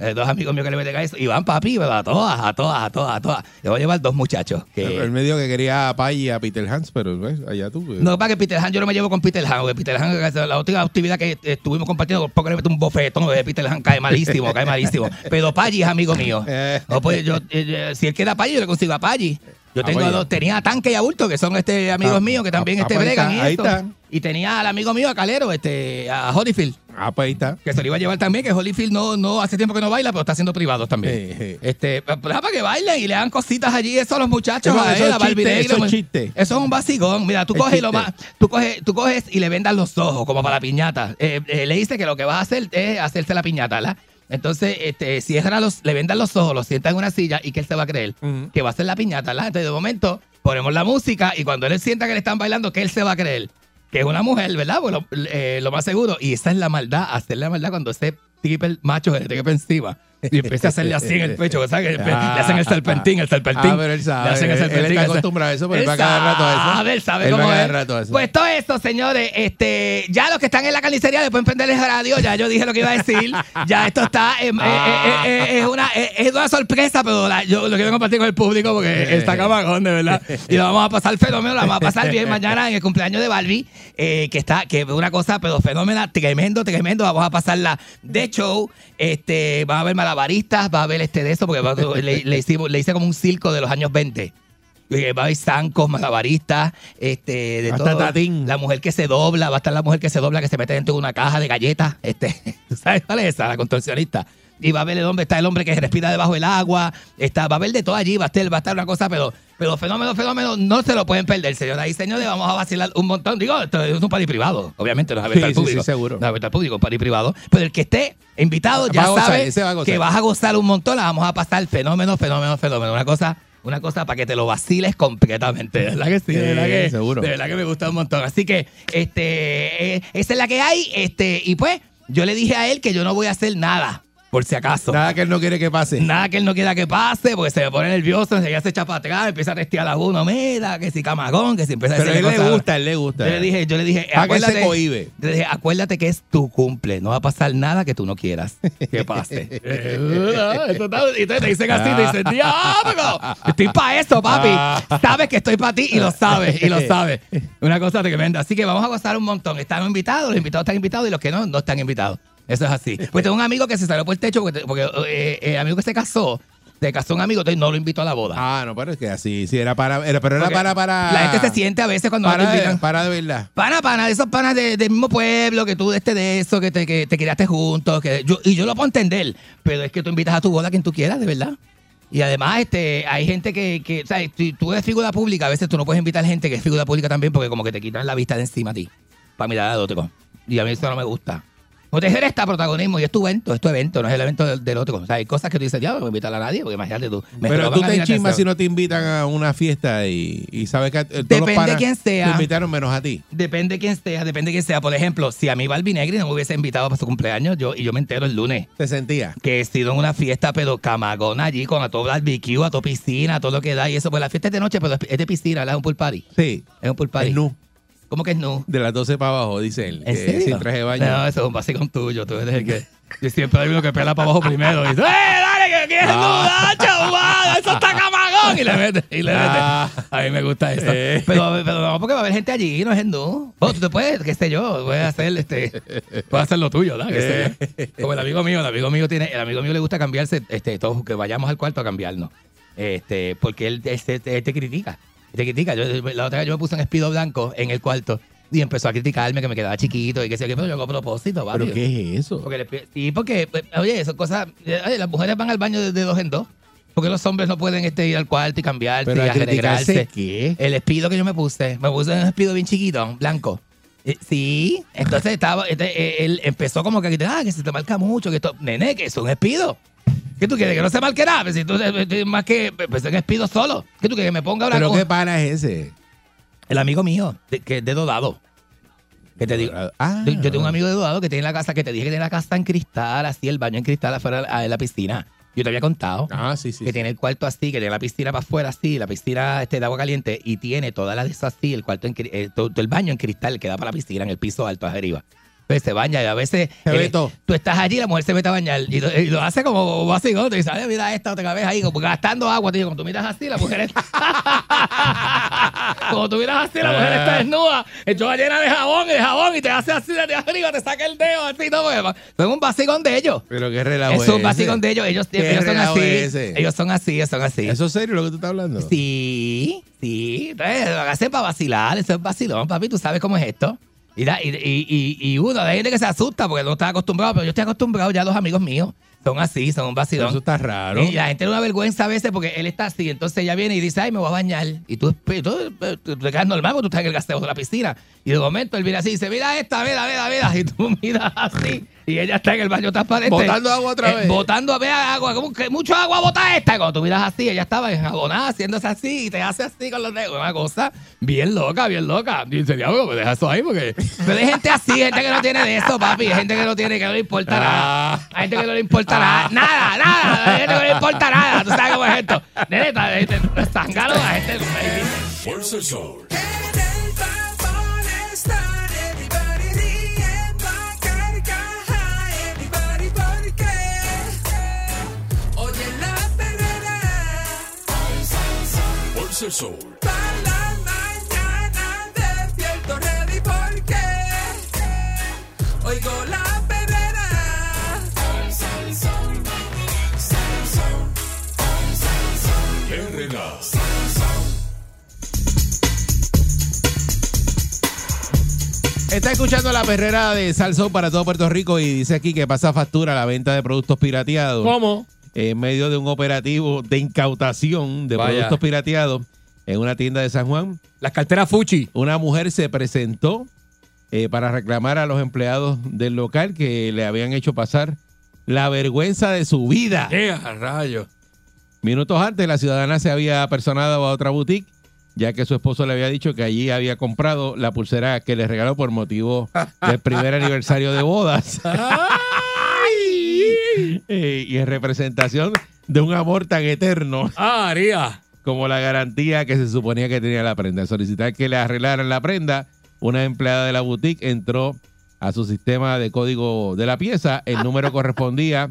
Eh, dos amigos míos que le meten a eso. Y van papi, pero a todas, a todas, a todas, a todas. Le voy a llevar dos muchachos. Que, Él me dijo que quería a Pai y a Peter Hans, pero ¿ves? allá tú. pues. no, para que Peter Han, yo no me llevo con Peter Han, porque Peter Han, la última actividad que estuvimos compartiendo, poco le meto un bofetón de Peter Han, cae malísimo, cae malísimo. Pero Paggi es amigo mío. Eh. No, pues yo, eh, si él queda Paggi, yo le consigo a Paggi. Yo Ah, tengo pues, dos, tenía a Tanque y a Bulto, que son este amigos Ah, míos, que también ah, este pues bregan y ahí esto. Y tenía al amigo mío, a Calero, este, a Holyfield, Ah, pues ahí está. que se lo iba a llevar también, que Holyfield no, no hace tiempo que no baila, pero está haciendo privados también. Sí, sí. Este, pa- pa- para que bailen y le hagan cositas allí, eso a los muchachos, Eso- a él, es a Barbie chiste, Negro, eso es me- chiste. Eso es un vacigón. Mira, tú Es coges, lo más, tú coges, tú coges y le vendas los ojos, como para la piñata. Eh, eh, le dice que lo que vas a hacer es hacerse la piñata, ¿verdad? Entonces, este, cierra los, le vendan los ojos, los sienta en una silla y que él se va a creer Ujú. que va a hacer la piñata, ¿verdad? Entonces, de momento, ponemos la música y cuando él sienta que le están bailando, que él se va a creer que es una mujer, ¿verdad? Bueno, eh, lo más seguro. Y esa es la maldad, hacer la maldad cuando ese tipo el macho le trepa encima. Y empieza a hacerle así en el pecho, ¿sabes? Le hacen el serpentín, el serpentín. Ah, pero él sabe. Le hacen el Él- él serpentín. está acostumbrado a eso, pero él va cada rato a eso. sabe, él sabe Él va cómo es. rato a eso. Pues todo esto, señores, este, ya los que están en la carnicería después prender el radio, ya yo dije lo que iba a decir. Ya esto está, eh, eh, eh, eh, es, una, es una sorpresa, pero la- yo lo quiero compartir con el público porque está camagón, de verdad. Y lo vamos a pasar fenómeno, lo vamos a pasar bien mañana en el cumpleaños de Barbie, que está, que es una cosa, pero fenómena, tremendo, tremendo. Vamos a pasarla de show. Este, a haber malabaristas, va a haber este de eso, porque va- le, le hice como un circo de los años 20. Eh, Va a haber zancos, malabaristas, este, de Hasta todo. tatín. La mujer que se dobla, va a estar la mujer que se dobla, que se mete dentro de una caja de galletas. Este, ¿Tú sabes cuál es esa? La contorsionista. Y va a ver el hombre, está el hombre que respira debajo del agua, está, va a ver de todo allí, va a estar, va a estar una cosa, pero, pero fenómeno, fenómeno, no se lo pueden perder, señoras y señores, vamos a vacilar un montón. Digo, esto es un party privado, obviamente, no es abierto Sí, al sí, sí, público. seguro. No es abierto al público, un party privado. Pero el que esté invitado ya gozar, sabe va que vas a gozar un montón, la vamos a pasar fenómeno, fenómeno, fenómeno. Una cosa, una cosa para que te lo vaciles completamente. ¿De verdad que sí? ¿De Sí, verdad que, seguro. De verdad que me gusta un montón. Así que, este, eh, esa es la que hay. Este, y pues, yo le dije a él que yo no voy a hacer nada, por si acaso. Nada que él no quiere que pase. Nada que él no quiera que pase, porque se me pone nervioso, enseguida se echa para atrás, empieza a testear a uno, mira, que si camagón, que si empieza a Pero a él le gusta, él le gusta. Yo le dije, yo le dije, ¿Para qué se acuérdate, yo le dije, acuérdate que es tu cumple, no va a pasar nada que tú no quieras que pase. Eh, y te dicen así, te dicen, diablo, estoy para eso, papi. Sabes que estoy para ti y lo sabes, y lo sabes. Una cosa tremenda. Así que vamos a gozar un montón. Están invitados, los invitados están invitados y los que no, no están invitados. Eso es así. Pues tengo un amigo que se salió por el techo porque, porque eh, eh, amigo que se casó, se casó un amigo, entonces no lo invitó a la boda. Ah, no, pero es que así, sí, era para, era, pero era Porque para, para. La gente se siente a veces cuando no te para, invitan. de, para de verdad. Pana, pana, de esos panas de- del mismo pueblo, que tú este de eso, que te, que te criaste juntos, que yo, y yo lo puedo entender, pero es que tú invitas a tu boda a quien tú quieras, de verdad. Y además, este, hay gente que, que ¿sabes? Si tú eres figura pública, a veces tú no puedes invitar gente que es figura pública también, porque como que te quitan la vista de encima a ti, para mirar al otro. Y a mí eso no me gusta. Proteger esta protagonismo y es tu evento, es tu evento, no es el evento del, del otro. O sea, hay cosas que tú dices, ya no voy a invitar a nadie, porque imagínate tú. me Pero tú te enchismas si no te invitan a una fiesta y, y sabes que eh, todos los Depende panas quién sea. Te invitaron menos a ti. Depende de quién sea, depende de quién sea. Por ejemplo, si a mí Balvin Negri no me hubiese invitado para su cumpleaños, yo, y yo me entero el lunes. Te sentía. Que he sido en una fiesta, pero camagona allí, con a todo barbecue, a todo piscina, a todo lo que da y eso. Pues la fiesta es de noche, pero es de piscina, ¿verdad? Es un pool party. Sí. Es un pool party. Es nu. ¿Cómo que es no? De las 12 para abajo, dice él. ¿En serio? Sin traje de baño. No, eso es un vacilón tuyo. Tú eres el que. Yo siempre hay uno que pela para abajo primero. Y dice, ¡eh, dale, que quieres Ah. nudar, chaval! ¡Eso está camagón! Y le mete, y le mete. Ah. A mí me gusta eso. Eh. Pero, pero no, porque va a haber gente allí, no es en no. Bueno, tú te puedes, qué sé yo, puedes hacer este. Puedes hacer lo tuyo, ¿verdad? Yo. Como el amigo mío, el amigo mío tiene, el amigo mío le gusta cambiarse, este, todos que vayamos al cuarto a cambiarnos. Este, porque él, este, te, te critica. Te critica. Yo, la otra vez yo me puse un espido blanco en el cuarto y empezó a criticarme que me quedaba chiquito y que sé yo, pero yo hago a propósito, papi. ¿Pero qué es eso? Porque le sí, porque, pues, oye, son cosas. Oye, las mujeres van al baño de, de dos en dos. Porque los hombres no pueden este, ir al cuarto y cambiarse Pero y arreglarse. ¿qué? El espido que yo me puse, me puse un espido bien chiquito, blanco. Eh, sí, entonces estaba, este, eh, él empezó como que ah, que se te marca mucho, que esto, nene, que es un espido. ¿Qué tú quieres? Que no se marque nada. Pues si tú eh, eh, más que pues, un espido solo. ¿Qué tú quieres? Que me ponga ahora ¿Pero qué pana es ese? El amigo mío, de- que es de Dodado. Que te digo, Ah. yo tengo un amigo de Dodado que tiene la casa, que te dije que tiene la casa en cristal, así el baño en cristal afuera de la piscina. Yo te había contado. Ah, sí, sí. que sí. tiene el cuarto así, que tiene la piscina para afuera así, la piscina este, de agua caliente y tiene todas las de esas así, el cuarto en, eh, todo, todo el baño en cristal que da para la piscina en el piso alto arriba. Entonces se baña y a veces eh, tú estás allí y la mujer se mete a bañar y lo, y lo hace como te dice, "Ay, mira esta otra vez ahí, como gastando agua, tío, cuando tú miras así, la mujer está... cuando tú miras así, la mujer está desnuda, echada llena de jabón y de jabón y te hace así desde arriba, te saca el dedo así, no, pues, son un vacilón de ellos. Pero qué relajo Es un ese? vacilón de ellos. Ellos, ¿Qué ellos son así. ese? Ellos son así, ellos son así. ¿Eso es serio lo que tú estás hablando? Sí, sí. Entonces, lo hacen para vacilar. Eso es vacilón, papi. Tú sabes cómo es esto. Y, da- y, y, y, uno, hay gente que se asusta porque no está acostumbrado, pero yo estoy acostumbrado ya los amigos míos. Son así, son un vacilón. Eso está raro. Y la gente tiene una vergüenza a veces porque él está así. Entonces ella viene y dice, ay, me voy a bañar. Y tú, tú, tú, tú te quedas normal porque tú estás en el gasteo de la piscina. Y de momento él viene así y dice, mira esta, mira, mira, mira. Y tú miras así. Y ella está en el baño transparente. Botando agua otra Eh, vez. Botando vea, agua. como que mucho agua bota esta. Y Cuando tú miras así, ella estaba enjabonada, haciéndose así. Y te hace así con los dedos. Una cosa bien loca, bien loca. Y dice, diablo, pues deja eso ahí porque... Pero hay gente así, gente que no tiene de eso, papi. Hay gente que no tiene, que no le importa nada. Hay gente que no le importa nada. Nada, nada. Hay gente que no le importa nada. Tú sabes cómo es esto. Nene, gente, zángano, la gente... Fuerza el sol. El sol. para la mañana despierto ready porque oigo la perrera. Herrera. Está escuchando la perrera de Salsón para todo Puerto Rico y dice aquí que pasa factura la venta de productos pirateados. ¿Cómo? En medio de un operativo de incautación de Vaya. productos pirateados en una tienda de San Juan. Las carteras Fuchi. Una mujer se presentó eh, para reclamar a los empleados del local que le habían hecho pasar la vergüenza de su vida. ¡Eh, a rayo! Minutos antes, la ciudadana se había personado a otra boutique, ya que su esposo le había dicho que allí había comprado la pulsera que le regaló por motivo del primer aniversario de bodas. Eh, y en representación de un amor tan eterno ¡Ah, María! como la garantía que se suponía que tenía la prenda. Solicitar que le arreglaran la prenda, una empleada de la boutique entró a su sistema de código de la pieza. El número correspondía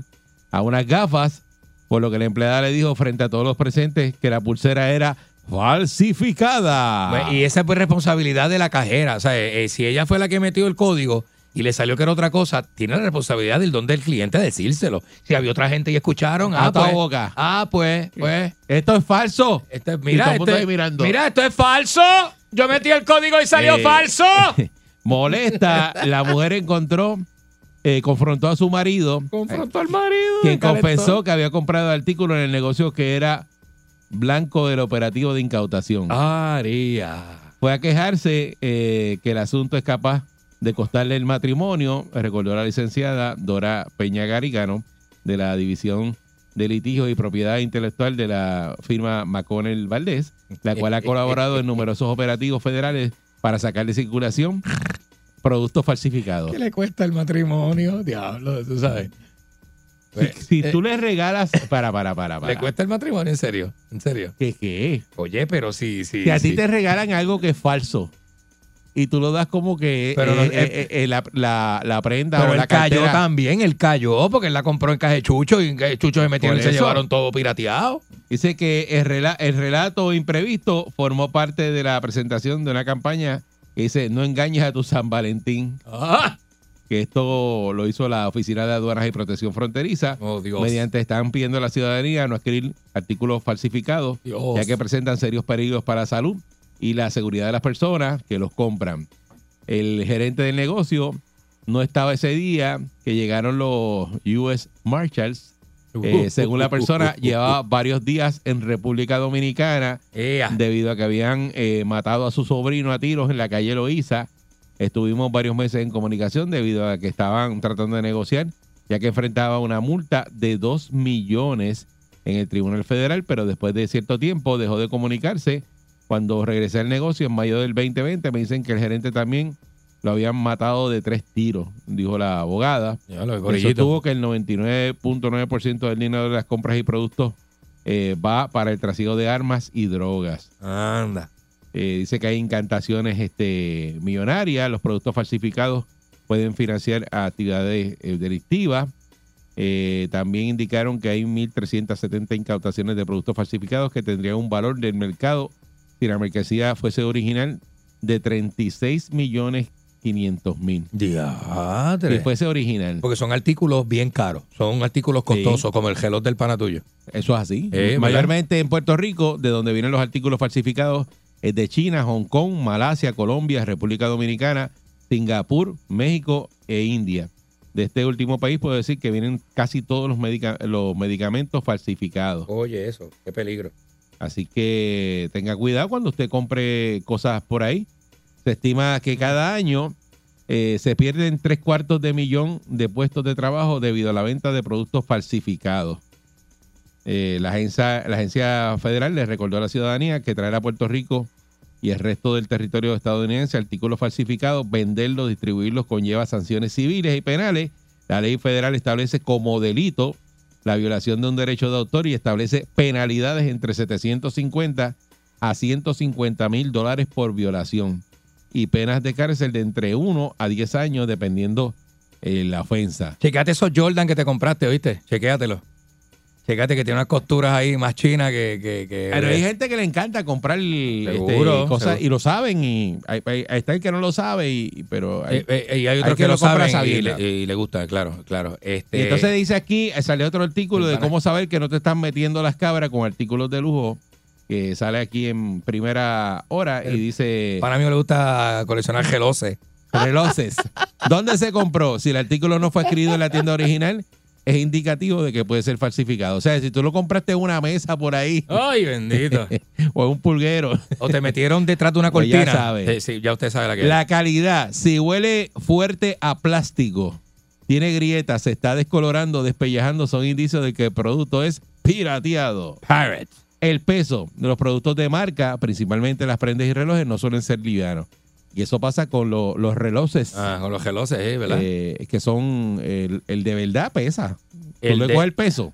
a unas gafas, por lo que la empleada le dijo frente a todos los presentes que la pulsera era falsificada. Pues, Y esa es pues responsabilidad de la cajera. O sea, eh, eh, si ella fue la que metió el código y le salió que era otra cosa, tiene la responsabilidad del don del cliente decírselo. Si había otra gente y escucharon, ah, pues, boca. ah, pues, pues. Esto es falso. Este, mira, este- mira, esto es falso. Yo metí el código y salió Eh, falso. Molesta, la mujer encontró, eh, confrontó a su marido, Confrontó al marido. quien confesó que había comprado el artículo en el negocio que era blanco del operativo de incautación. María. Fue a quejarse eh, que el asunto es capaz de costarle el matrimonio, recordó la licenciada Dora Peña Garigano de la División de Litigios y Propiedad Intelectual de la firma McConnell Valdés, la cual ha colaborado en numerosos operativos federales para sacar de circulación productos falsificados. ¿Qué le cuesta el matrimonio? Diablo, tú sabes. Si, si tú le regalas, para, para, para, para. ¿Le cuesta el matrimonio? ¿En serio? ¿En serio? ¿Qué qué? Oye, pero sí, sí. Si a ti sí. te regalan algo que es falso y tú lo das como que Pero eh, eh, eh, la, la- la prenda Pero o la él cayó también, él cayó porque él la compró en caja de chucho y en caja de chucho se metieron y se llevaron todo pirateado. Dice que el, rela- el relato imprevisto formó parte de la presentación de una campaña que dice no engañes a tu San Valentín. ¡Ah! Que esto lo hizo la Oficina de Aduanas y Protección Fronteriza. Oh, Dios. Mediante están pidiendo a la ciudadanía no adquirir artículos falsificados, Dios. ya que presentan serios peligros para la salud y la seguridad de las personas que los compran. El gerente del negocio no estaba ese día que llegaron los US Marshals. Eh, según la persona, llevaba varios días en República Dominicana Ea. debido a que habían eh, matado a su sobrino a tiros en la calle Loíza. Estuvimos varios meses en comunicación debido a que estaban tratando de negociar, ya que enfrentaba una multa de 2 millones en el Tribunal Federal, pero después de cierto tiempo dejó de comunicarse. Cuando regresé al negocio en mayo del 2020, me dicen que el gerente también lo habían matado de tres tiros, dijo la abogada. Ya Eso tuvo que el 99.9% del dinero de las compras y productos eh, va para el trasiego de armas y drogas. Anda. Eh, dice que hay incantaciones este, millonarias. Los productos falsificados pueden financiar actividades eh, delictivas. Eh, también indicaron que hay 1.370 incautaciones de productos falsificados que tendrían un valor del mercado si la mercancía fuese original de 36 millones 500 mil. Si fuese original. Porque son artículos bien caros. Son artículos costosos, como el gelot del pana tuyo. Eso es así. Eh, ¿verdad? Mayormente en Puerto Rico, de donde vienen los artículos falsificados, es de China, Hong Kong, Malasia, Colombia, República Dominicana, Singapur, México e India. De este último país puedo decir que vienen casi todos los, medica- los medicamentos falsificados. Oye, eso. Qué peligro. Así que tenga cuidado cuando usted compre cosas por ahí. Se estima que cada año eh, se pierden tres cuartos de millón de puestos de trabajo debido a la venta de productos falsificados. Eh, la, agencia, la agencia federal le recordó a la ciudadanía que traer a Puerto Rico y el resto del territorio estadounidense artículos falsificados, venderlos, distribuirlos conlleva sanciones civiles y penales. La ley federal establece como delito la violación de un derecho de autor y establece penalidades entre 750 a 150 mil dólares por violación y penas de cárcel de entre 1 a 10 años dependiendo eh, la ofensa. Chequeate esos Jordan que te compraste, ¿oíste? Chequéatelo. Chequéate que tiene unas costuras ahí más chinas que... que, que- Pero hay gente que le encanta comprar este, cosas seguro. y lo saben y hay, está el que no lo sabe y pero hay- Eh, eh, y hay otros que, lo compra saben y sabiendo. le, y le gusta, claro, claro. Este, Y entonces dice aquí, eh, sale otro artículo de cómo saber que no te están metiendo las cabras con artículos de lujo, que sale aquí en primera hora y dice... para mí me gusta coleccionar geloses. relojes. ¿Dónde se compró? Si el artículo no fue escrito en la tienda original, es indicativo de que puede ser falsificado. O sea, si tú lo compraste en una mesa por ahí Ay, bendito. o en un pulguero, O te metieron detrás de una Pues ya cortina. sabe. Eh, Sí, ya usted sabe la que es. la calidad, si huele fuerte a plástico, tiene grietas, se está descolorando, despellejando, son indicios de que el producto es pirateado. Pirate. El peso de los productos de marca, principalmente las prendas y relojes, no suelen ser livianos. Y eso pasa con lo- los relojes. Ah, con los geloses, eh, ¿verdad? eh, que son el, el de verdad pesa. El Tú le de- coges el peso.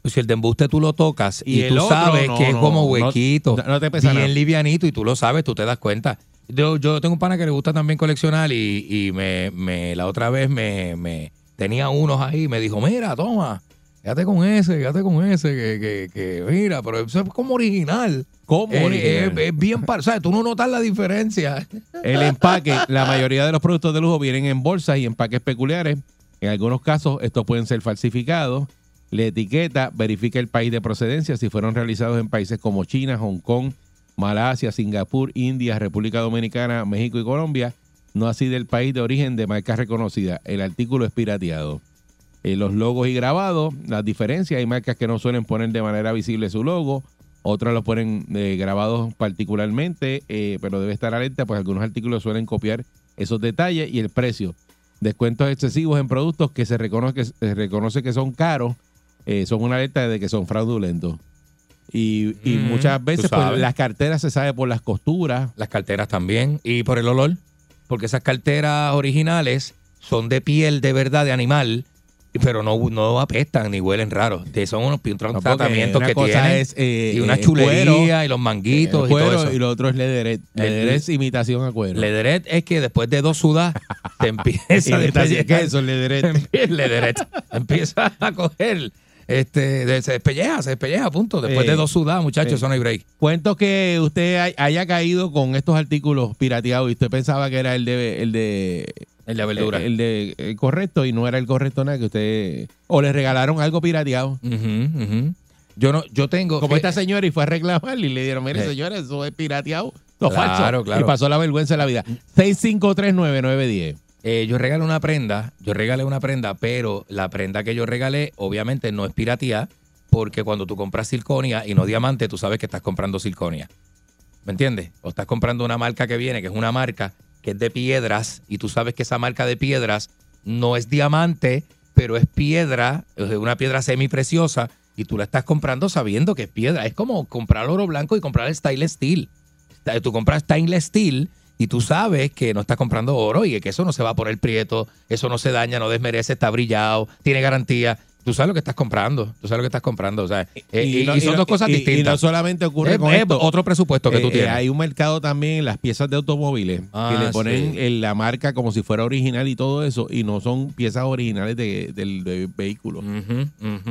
Pues si el de embuste tú lo tocas y, Y el tú otro, sabes no, que es no, como huequito, no- no te pesa bien nada. livianito y tú lo sabes, tú te das cuenta. Yo, yo tengo un pana que le gusta también coleccionar y, y me, me- la otra vez me, me tenía unos ahí y me dijo, mira, toma, quédate con ese, quédate con ese, que, que, que mira, pero eso es como original. ¿Cómo Es- original? Es, es bien, par- ¿sabes? Tú no notas la diferencia. El empaque, la mayoría de los productos de lujo vienen en bolsas y empaques peculiares. En algunos casos, estos pueden ser falsificados. La etiqueta verifica el país de procedencia si fueron realizados en países como China, Hong Kong, Malasia, Singapur, India, República Dominicana, México y Colombia. No así del país de origen de marcas reconocidas. El artículo es pirateado. Eh, los logos y grabados, las diferencias, hay marcas que no suelen poner de manera visible su logo, otras lo ponen eh, grabados particularmente, eh, pero debe estar alerta, pues algunos artículos suelen copiar esos detalles y el precio. Descuentos excesivos en productos que se reconoce que, se reconoce que son caros, eh, son una alerta de que son fraudulentos. Y, y Mm, muchas veces pues, las carteras se sabe por las costuras. Las carteras también. Y por el olor. Porque esas carteras originales son de piel de verdad, de animal, pero no, no apestan ni huelen raros. Son unos No, tratamientos que tienen. es, eh, y una eh, chulería cuero, y los manguitos el y todo cuero eso. y lo otro es lederet. Lederet es imitación a cuero. Lederet es que después de dos sudas te empieza a ¿Qué es eso, lederet? Empie- Lederet. Empieza a coger. Este, de- se despelleja, se despelleja, punto. Después Eh, de dos sudas, muchachos, eh, eso no hay break. Cuento que usted hay- haya caído con estos artículos pirateados y usted pensaba que era el de el de El de verdura. el de el correcto y no era el correcto nada que usted o le regalaron algo pirateado. Yo no, yo tengo. Como fí- esta señora y fue a reclamar y le dieron, mire Sí. señora, eso es pirateado. No, Claro, falso. claro. Y pasó la vergüenza de la vida. 6539910. Eh, yo regalé una prenda, yo regalé una prenda, pero la prenda que yo regalé obviamente no es piratía, porque cuando tú compras circonia y no diamante, tú sabes que estás comprando circonia. ¿Me entiendes? O estás comprando una marca que viene, que es una marca es de piedras, y tú sabes que esa marca de piedras no es diamante, pero es piedra, es una piedra semipreciosa, y tú la estás comprando sabiendo que es piedra. Es como comprar oro blanco y comprar stainless steel. Tú compras stainless steel y tú sabes que no estás comprando oro y que eso no se va por el prieto, eso no se daña, no desmerece, está brillado, tiene garantía. Tú sabes lo que estás comprando, tú sabes lo que estás comprando. O sea, eh, y, no- y son no- dos cosas distintas. Y no solamente ocurre Es- con es esto. otro presupuesto que Eh, tú eh, tienes. hay un mercado también en las piezas de automóviles Ah, que le ponen sí. en la marca como si fuera original y todo eso y no son piezas originales de- del del vehículo.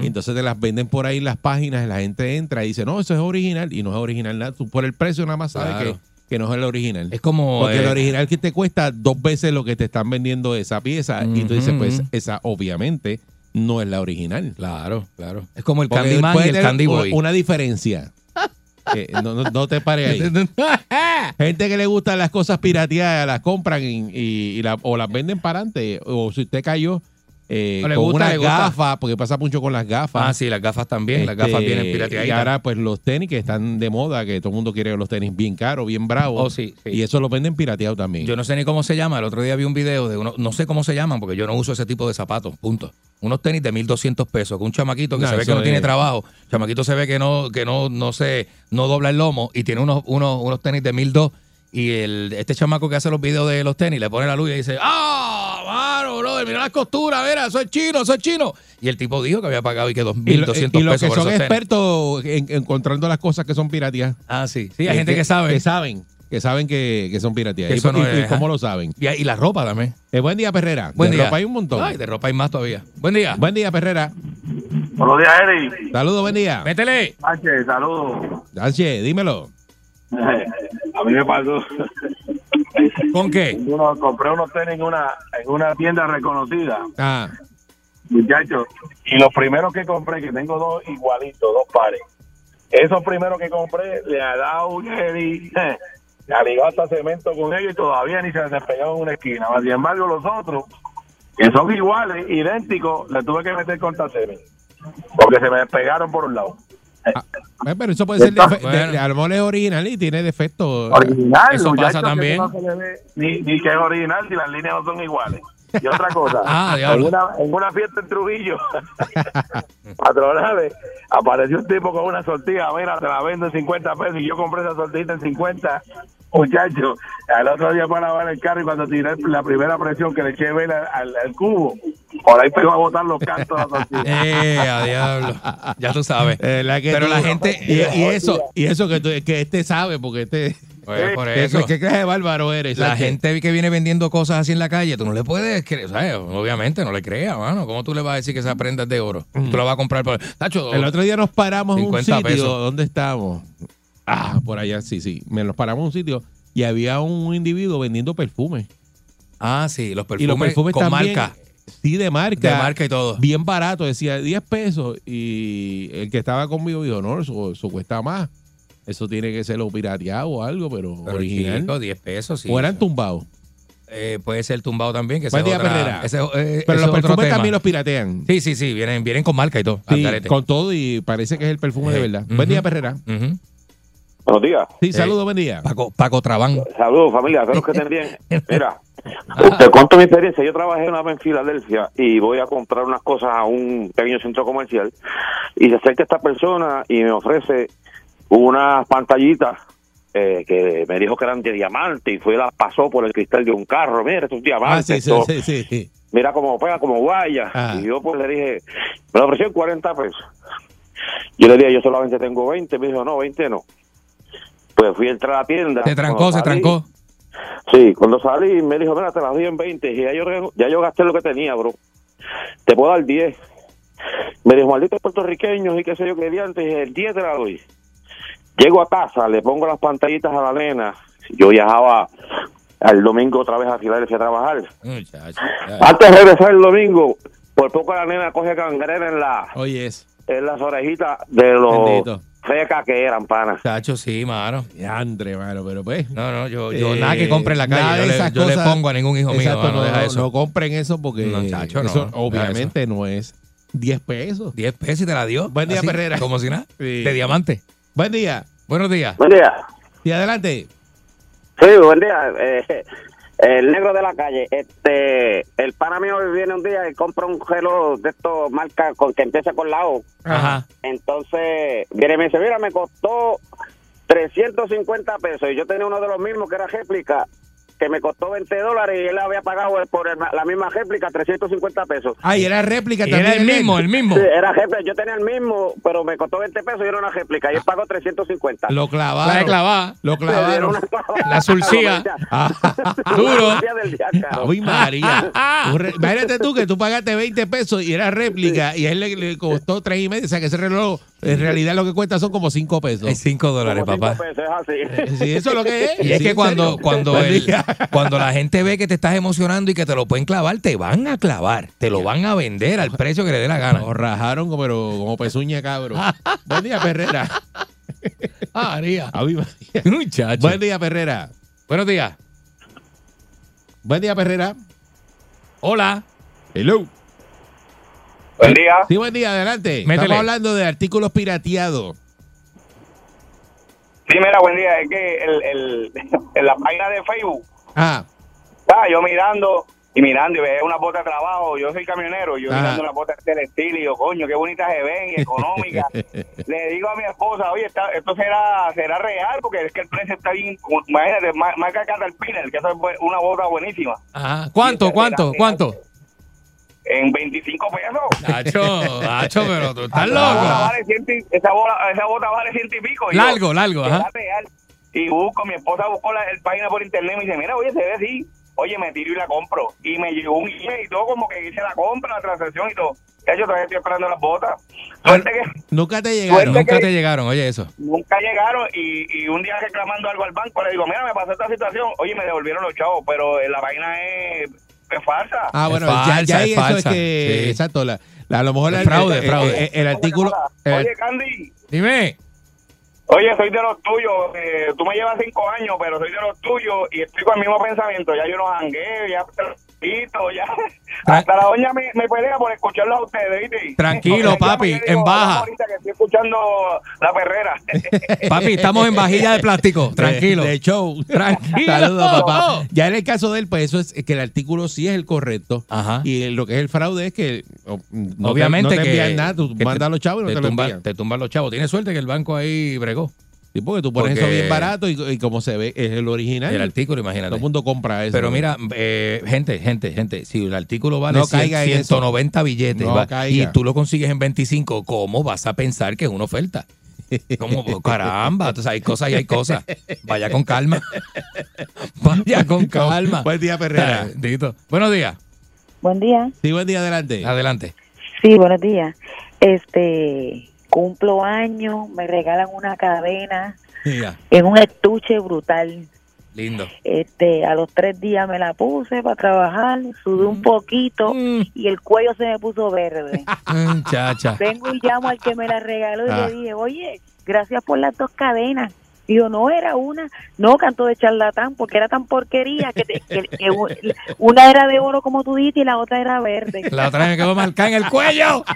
Y entonces te las venden por ahí en las páginas, y la gente entra y dice, no, eso es original y no es original nada. Tú por el precio nada más sabes Claro. que, que no es el original. Es como. Porque el eh, original que te cuesta dos veces lo que te están vendiendo esa pieza y tú dices, pues esa obviamente no es la original. Claro, claro. Es como el Porque Candyman y el Candy una- Boy. Una diferencia. No, no- no te pares ahí. Gente que le gustan las cosas pirateadas, las compran y, y- y la- o las venden para adelante. O si usted cayó eh, O le con gusta, unas gafas, porque pasa mucho con las gafas. Ah, sí, las gafas también. las Este, gafas vienen Y pirateaditas. ahora, pues los tenis que están de moda, que todo el mundo quiere los tenis bien caros, bien bravos. Oh, sí, sí. Y eso lo venden pirateado también. Yo no sé ni cómo se llama. El otro día vi un video de uno, no sé cómo se llaman, porque yo no uso ese tipo de zapatos, punto. Unos tenis de 1200 pesos, con un chamaquito que No, se ve que no tiene trabajo. Chamaquito se ve que no, que no, no se, no dobla el lomo y tiene unos, unos, unos tenis de 1200. Y el, este chamaco que hace los videos de los tenis le pone la luz y dice, ¡Ah! Mano, brother, mira las costuras, mira, eso es chino, eso es chino. Y el tipo dijo que había pagado y que y, lo- 2200 y los pesos que por son esos expertos en, encontrando las cosas que son pirateadas. Ah, sí. Sí, hay gente que sabe. Que saben. Que saben que, que son pirateadas. Que ¿Y, eso no y- es, y cómo ajá. lo saben? Y, y la ropa también. Eh, buen día, Perrera. Buen de día. ropa hay un montón. Ay, de ropa hay más todavía. Buen día. Buen día, Perrera. Buenos días, Eddie. Saludos, buen día. Métele. Sánchez, saludos. Sánchez, dímelo. A mí me pasó. ¿Con qué? Uno, compré unos tenis en una, en una tienda reconocida, Ah, muchachos. Y los primeros que compré, que tengo dos igualitos, dos pares. Esos primeros que compré, le ha dado un Eddie. ha ligado hasta cemento con ellos y todavía ni se despegado en una esquina. Sin embargo, los otros, que son iguales, idénticos, le tuve que meter cemento. Porque se me despegaron por un lado. Eh, Pero eso puede ser, de- Bueno. a lo mejor es original y tiene defectos. Original, Eso pasa que también. no ve ni, ni que es original, si las líneas no son iguales. Y otra cosa, Ah, en, una, en una fiesta en Trujillo, patronales, apareció un tipo con una sortija, mira, te la vendo en 50 pesos y yo compré esa sortija en 50, muchacho. Al otro día para lavar el carro y cuando tiré la primera presión que le eché vela al, al cubo, por ahí pegó a botar los cantos de la sortija. Eh, a diablo. Ya tú sabes. Eh, la que Pero tú- la gente. Y, y eso, y eso que, tú- que este sabe, porque este. Pues, por que- eso. ¿Qué clase de bárbaro eres? La ¿sabes? gente que viene vendiendo cosas así en la calle, tú no le puedes creer, ¿sabes? Obviamente no le creas, mano. ¿Cómo tú le vas a decir que esa prenda es de oro? Tú la vas a comprar por. Tacho, El otro día nos paramos en un 50 sitio. pesos. ¿Dónde estábamos? Ah, por allá, sí, sí. Me nos paramos en un sitio y había un individuo vendiendo perfumes. Ah, sí, los perfumes, y los perfumes con también, marca. Sí, de marca. De marca y todo. Bien barato, decía 10 pesos. Y el que estaba conmigo dijo, no, eso, eso cuesta más. Eso tiene que ser o pirateado o algo, pero, Pero original. chico, 10 pesos, sí. o eran tumbados. Eh, puede ser tumbado también. Que día, otra- Perrera. ese, eh, Pero los perfumes también los piratean. Sí, sí, sí, vienen, vienen con marca y todo. Sí, con todo y parece que es el perfume de verdad. ujú. Buen día, Perrera. Buenos días. Sí, saludos, buen día. Paco, Paco Trabán. Saludos, familia. Espero que estén bien. Mira, te cuento mi experiencia. Yo trabajé una vez en Filadelfia y voy a comprar unas cosas a un pequeño centro comercial y se acerca esta persona y me ofrece unas pantallitas eh, que me dijo que eran de diamante y fue las pasó por el cristal de un carro. Mira, estos Ah, diamantes. sí, sí, esto- sí, sí, sí. mira cómo pega, como guaya. Ah. Y yo pues le dije, me lo ofreció en 40 pesos. Yo le dije, yo solamente tengo 20. Me dijo, no, 20 no. Pues fui a entrar a la tienda. Se trancó, se salí- trancó. Sí, cuando salí me dijo, mira, te las doy en 20. Y ya yo, ya yo gasté lo que tenía, bro. Te puedo dar 10. Me dijo, malditos puertorriqueños y qué sé yo qué dije, el 10 te la doy. Llego a casa, le pongo las pantallitas a la nena. Yo viajaba al domingo otra vez a Filadelfia a trabajar. Muchacho. Antes de regresar el domingo, por poco la nena coge gangrena en, la, Oye, en las orejitas de los Bendito. Fecas que eran, panas. Chacho, sí, mano. Andre, mano, pero pues. No, no, yo, yo Eh, nada que compre en la calle. Yo, le, pongo a ningún hijo mío. Exacto, mano, no, deja no- eso. no compren eso porque No, chacho, no, eso deja obviamente no es 10 pesos. 10 pesos y te la dio. Buen día, Así, Perrera. Como si nada. Sí. De diamante. Buen día. Buenos días. Buen día. Y adelante. Sí, buen día. Eh, el negro de la calle. Este, el pana mío viene un día y compra un reloj de estos marca con que empieza con la O. Ajá. Entonces, viene y me dice, mira, me costó 350 pesos. Y yo tenía uno de los mismos que era réplica, que me costó 20 dólares y él había pagado por el- la misma réplica 350 pesos. Ay, era réplica Y también. era el mismo, el mismo. Sí, era réplica. Yo tenía el mismo, pero me costó 20 pesos y era una réplica. Y él pagó 350. Lo La clavaron. clavada. Lo clavaron. La sulcía. Ah, Duro. Ay, María. Imagínate tú que tú pagaste 20 pesos y era réplica y a él le, le costó 3 y medio. O sea que ese reloj en realidad lo que cuesta son como 5 pesos. Es 5 dólares, Como papá. cinco pesos, es así. Sí, eso es lo que es. Y es Sí, que cuando, cuando, el-. Cuando la gente ve que te estás emocionando y que te lo pueden clavar, te van a clavar. Te lo van a vender al precio que le dé la gana. Nos rajaron como, pero, como pezuña, cabro. Buen día, Perrera. Ah, María. Ay, María. Muchacho. Buen día, Perrera. Buenos días. Buen día, Perrera. Hola. Hello. Buen día. Sí, buen día, adelante. Métele. Estamos hablando de artículos pirateados. Sí, mira, buen día. Es que el, el, en la página de Facebook, Ah, estaba yo mirando y mirando y veía una bota de trabajo. Yo soy camionero, yo mirando una bota de estilo y yo, coño, qué bonitas se ven y económicas. Le digo a mi esposa, oye, está- esto será será real porque es que el precio está bien. Imagínate, ma- marca Caterpillar, que eso es una bota buenísima. Ajá. ¿Cuánto, cuánto, cuánto? En 25 pesos. Nacho, Nacho, pero tú estás Esa bota loco. vale ciento y- esa, bola, esa bota vale ciento y pico. Yo, Largo, largo, ajá. real. Y busco, mi esposa buscó la el página por internet y me dice, mira, oye, se ve así. Oye, me tiro y la compro. Y me llegó un email y todo, como que hice la compra, la transacción y todo. Ya yo todavía estoy esperando las botas. Suerte que nunca te llegaron. Suerte Nunca que- te llegaron, oye eso. nunca llegaron y, y un día reclamando algo al banco le digo, mira, me pasó esta situación. Oye, me devolvieron los chavos, pero eh, la vaina es, es falsa. Ah, Es bueno, falsa, ya, ya es eso falsa. es que. Sí. Exacto. La, la- a lo mejor Es el, fraude, el- fraude. el- el artículo. el- Oye, Candy, Dime. Oye, soy de los tuyos. eh, tú me llevas cinco años, pero soy de los tuyos y estoy con el mismo pensamiento. Ya yo no jangueo, ya ya. Hasta la doña me, me pelea por escucharlos a ustedes, ¿viste? Tranquilo, Porque papi, digo, en baja. "Vamos ahorita que estoy escuchando la perrera. Papi, estamos en vajilla de plástico. Tranquilo. De, de show. Tranquilo. Saludos, papá. Ya en el caso de él, pues eso es que el artículo sí es el correcto. Ajá. Y lo que es el fraude es que o, no Obviamente te, no te que envían nada, tú mandas a los chavos y no te, lo tumba- envían. te tumban los chavos. Tienes suerte que el banco ahí bregó. Sí, porque tú pones Porque- eso bien barato y, y como se ve, es el original. El artículo, imagínate. Todo el mundo compra eso. Pero mira, eh, gente, gente, gente, si el artículo vale No 100, caiga en eso. 190 billetes No va- caiga. y tú lo consigues en 25, ¿cómo vas a pensar que es una oferta? Como, caramba, entonces hay cosas y hay cosas. Vaya con calma. Vaya con calma. Buen día, Perrera. Dito. Buenos días. Buen día. Sí, buen día, adelante. Adelante. Sí, buenos días. Este, cumplo años, me regalan una cadena Mira, en un estuche brutal. lindo. Este, a los tres días me la puse para trabajar, sudé un poquito y el cuello se me puso verde. Muchacha. Vengo y llamo al que me la regaló y Ah. le dije, oye, gracias por las dos cadenas. Digo, no era una, no canto de charlatán, porque era tan porquería que, te- que- una era de oro como tú dices y la otra era verde. La otra vez me quedó marcada en el cuello.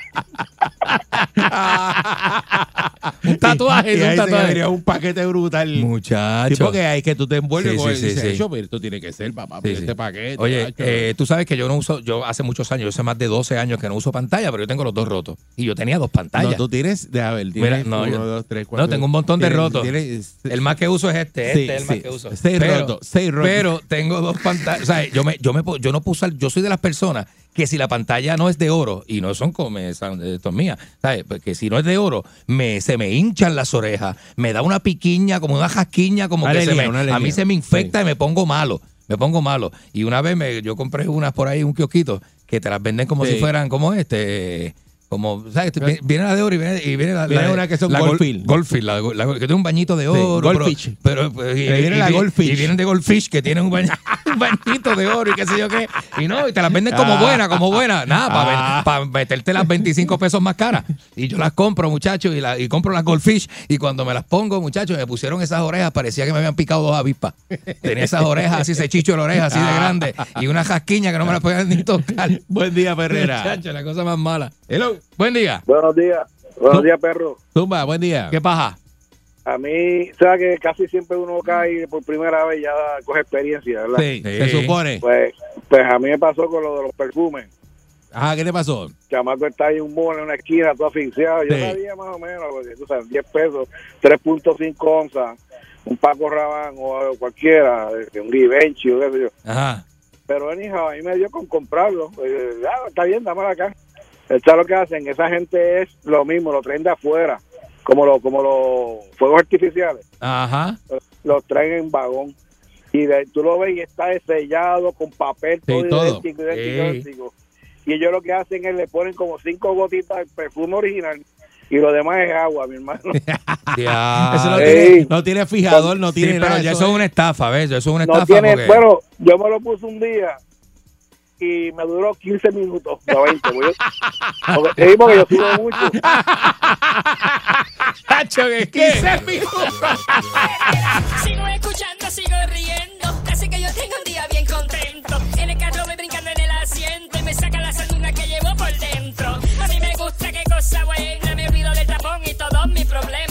un tatuaje, Y un ahí se tatuaje. un paquete brutal. Muchacho. Sí, porque hay que tú te envuelves Sí, con sí, el sí, dices, sí. "Yo, pero esto tiene que ser, papá, este paquete. Oye, macho". eh, tú sabes que yo no uso, yo hace muchos años, yo hace más de 12 años que no uso pantalla, pero yo tengo los dos rotos. Y yo tenía dos pantallas. No, tú tienes, de a ver, tienes Mira, no, uno, yo- dos, tres, cuatro. no, tengo un montón de tienes- rotos. tienes- el más que uso es este, Sí, este es el sí. más que uso. Seis pero, rotos, seis rotos. Pero tengo dos pantallas, o sea, yo me, yo me, yo no puse, yo soy de las personas que si la pantalla no es de oro y no son como son estos mías, ¿sabes? Porque si no es de oro, me, se me hinchan las orejas, me da una piquiña, como una jasquiña, como Una que se me, a mí se me infecta y me pongo malo. Me pongo malo. Y una vez me, yo compré unas por ahí, un kiosquito, que te las venden como si fueran, como este, como, ¿sabes? Vi- Viene la de oro y viene, y viene la, Viene la- una que son la Gol- Goldfield. Goldfield, la, la- que tiene un bañito de oro. pero- Goldfish. Pero, pero- y, viene y- la y- Goldfish. y vienen de Goldfish que tienen un, baño- un bañito de oro y qué sé yo qué. Y no, y te las venden como Ah. buenas, como buenas. Nada, Ah. para meterte las 25 pesos más caras. Y yo las compro, muchachos, y, la- y compro las Goldfish. Y cuando me las pongo, muchachos, me pusieron esas orejas, parecía que me habían picado dos avispas. Tenía esas orejas así, ese chicho de la oreja así de grande. Y una jasquiña que no me las podían ni tocar. Buen día, Perrera. Muchacho, la cosa más mala. Hello. Buen día. Buenos días. Buenos días, perro. Zumba, buen día. ¿Qué paja? A mí, sabes que casi siempre uno cae por primera vez y ya coge experiencia, ¿verdad? Sí, se supone. Pues, pues a mí me pasó con lo de los perfumes. Ajá, ¿qué te pasó? chamaco está ahí un mall en una esquina, todo asfixiado. Yo Sí. sabía más o menos, porque tú sabes, 10 pesos, 3.5 onzas, un Paco Rabanne o cualquiera, eh, un Givenchy o qué sé yo. Ajá. Pero anyhow, a mí me dio con comprarlo. Eh, ah, está bien, dámelo acá. Está lo que hacen, esa gente es lo mismo, lo traen de afuera, como, lo, como los fuegos artificiales. Ajá. Los traen en vagón. Y de- tú lo ves y está sellado con papel, Sí, todo, todo. idéntico, idéntico, Sí. idéntico. Y ellos lo que hacen es le ponen como cinco gotitas de perfume original y lo demás es agua, mi hermano. Ya. Eso no, tiene, no tiene fijador, no Sí, tiene pero nada. ya eso es una estafa, ¿ves? Eso es una No estafa tiene, porque... bueno, yo me lo puse un día y me duró 15 minutos, no 20. porque yo- porque- sí, porque yo subo mucho. Tacho, ¿qué? ¿Qué? Sigo escuchando, sigo riendo. Así que yo tengo un día bien contento. En el carro voy brincando en el asiento y me saca la sardina que llevo por dentro. A mí me gusta, qué cosa buena. Me olvido del tapón y todos mis problemas.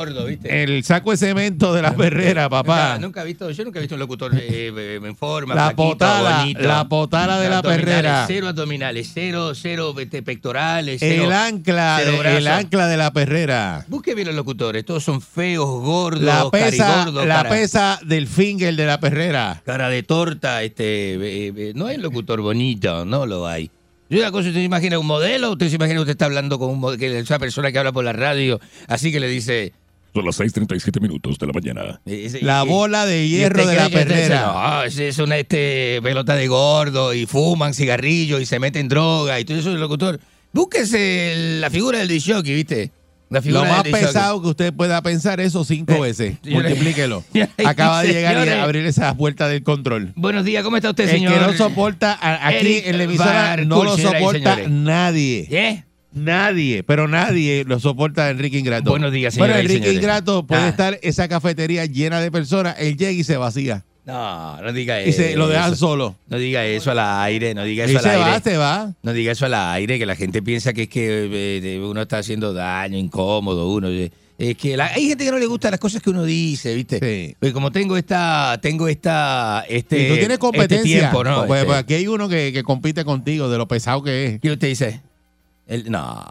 el saco de cemento de la perrera, papá. Nunca, nunca he visto, yo nunca he visto un locutor eh, en forma, La flaquito, potala, bonito. la potala de la perrera. Cero abdominales, cero, cero este, pectorales, cero, El ancla, cero de, el ancla de la perrera. Busque bien los locutores, todos son feos, gordos, La pesa, carigordos, la cara, pesa del finger de la perrera. cara de torta, este, eh, eh, no hay locutor bonito, no lo hay. Yo una cosa, usted se imagina un modelo, usted se imagina que usted está hablando con un que esa persona que habla por la radio, así que le dice, Son las 6:37 minutos de la mañana. La y- bola de y hierro usted de la este- perrera. No, es una este, pelota de gordo y fuman cigarrillos y se meten droga y todo eso el locutor. Búsquese el- la figura del disjockey, ¿viste? Lo más pesado que usted pueda pensar, eso cinco veces. yo le- Multiplíquelo. Acaba de llegar y señores. abrir esa puerta del control. Buenos días, ¿cómo está usted, El señor? que no soporta, a- aquí Eric en la emisora no lo y soporta nadie. ¿Eh? Nadie, pero nadie lo soporta a Enrique Ingrato. Buenos días, Bueno, Enrique señores. Ingrato puede Ah. estar esa cafetería llena de personas, él llega y se vacía. No, no diga eso. Y se lo dejan solo. No diga eso al aire, no diga Y eso se al aire. va, se va. No diga eso al aire, que la gente piensa que es que eh, uno está haciendo daño, incómodo, uno. eh, Es que la- hay gente que no le gustan las cosas que uno dice, ¿viste? Sí. Pues como tengo esta, tengo esta, este, Y tú tienes competencia. este tiempo, ¿no? Pues, Este- pues aquí hay uno que, que compite contigo de lo pesado que es. ¿Qué usted dice? El- no,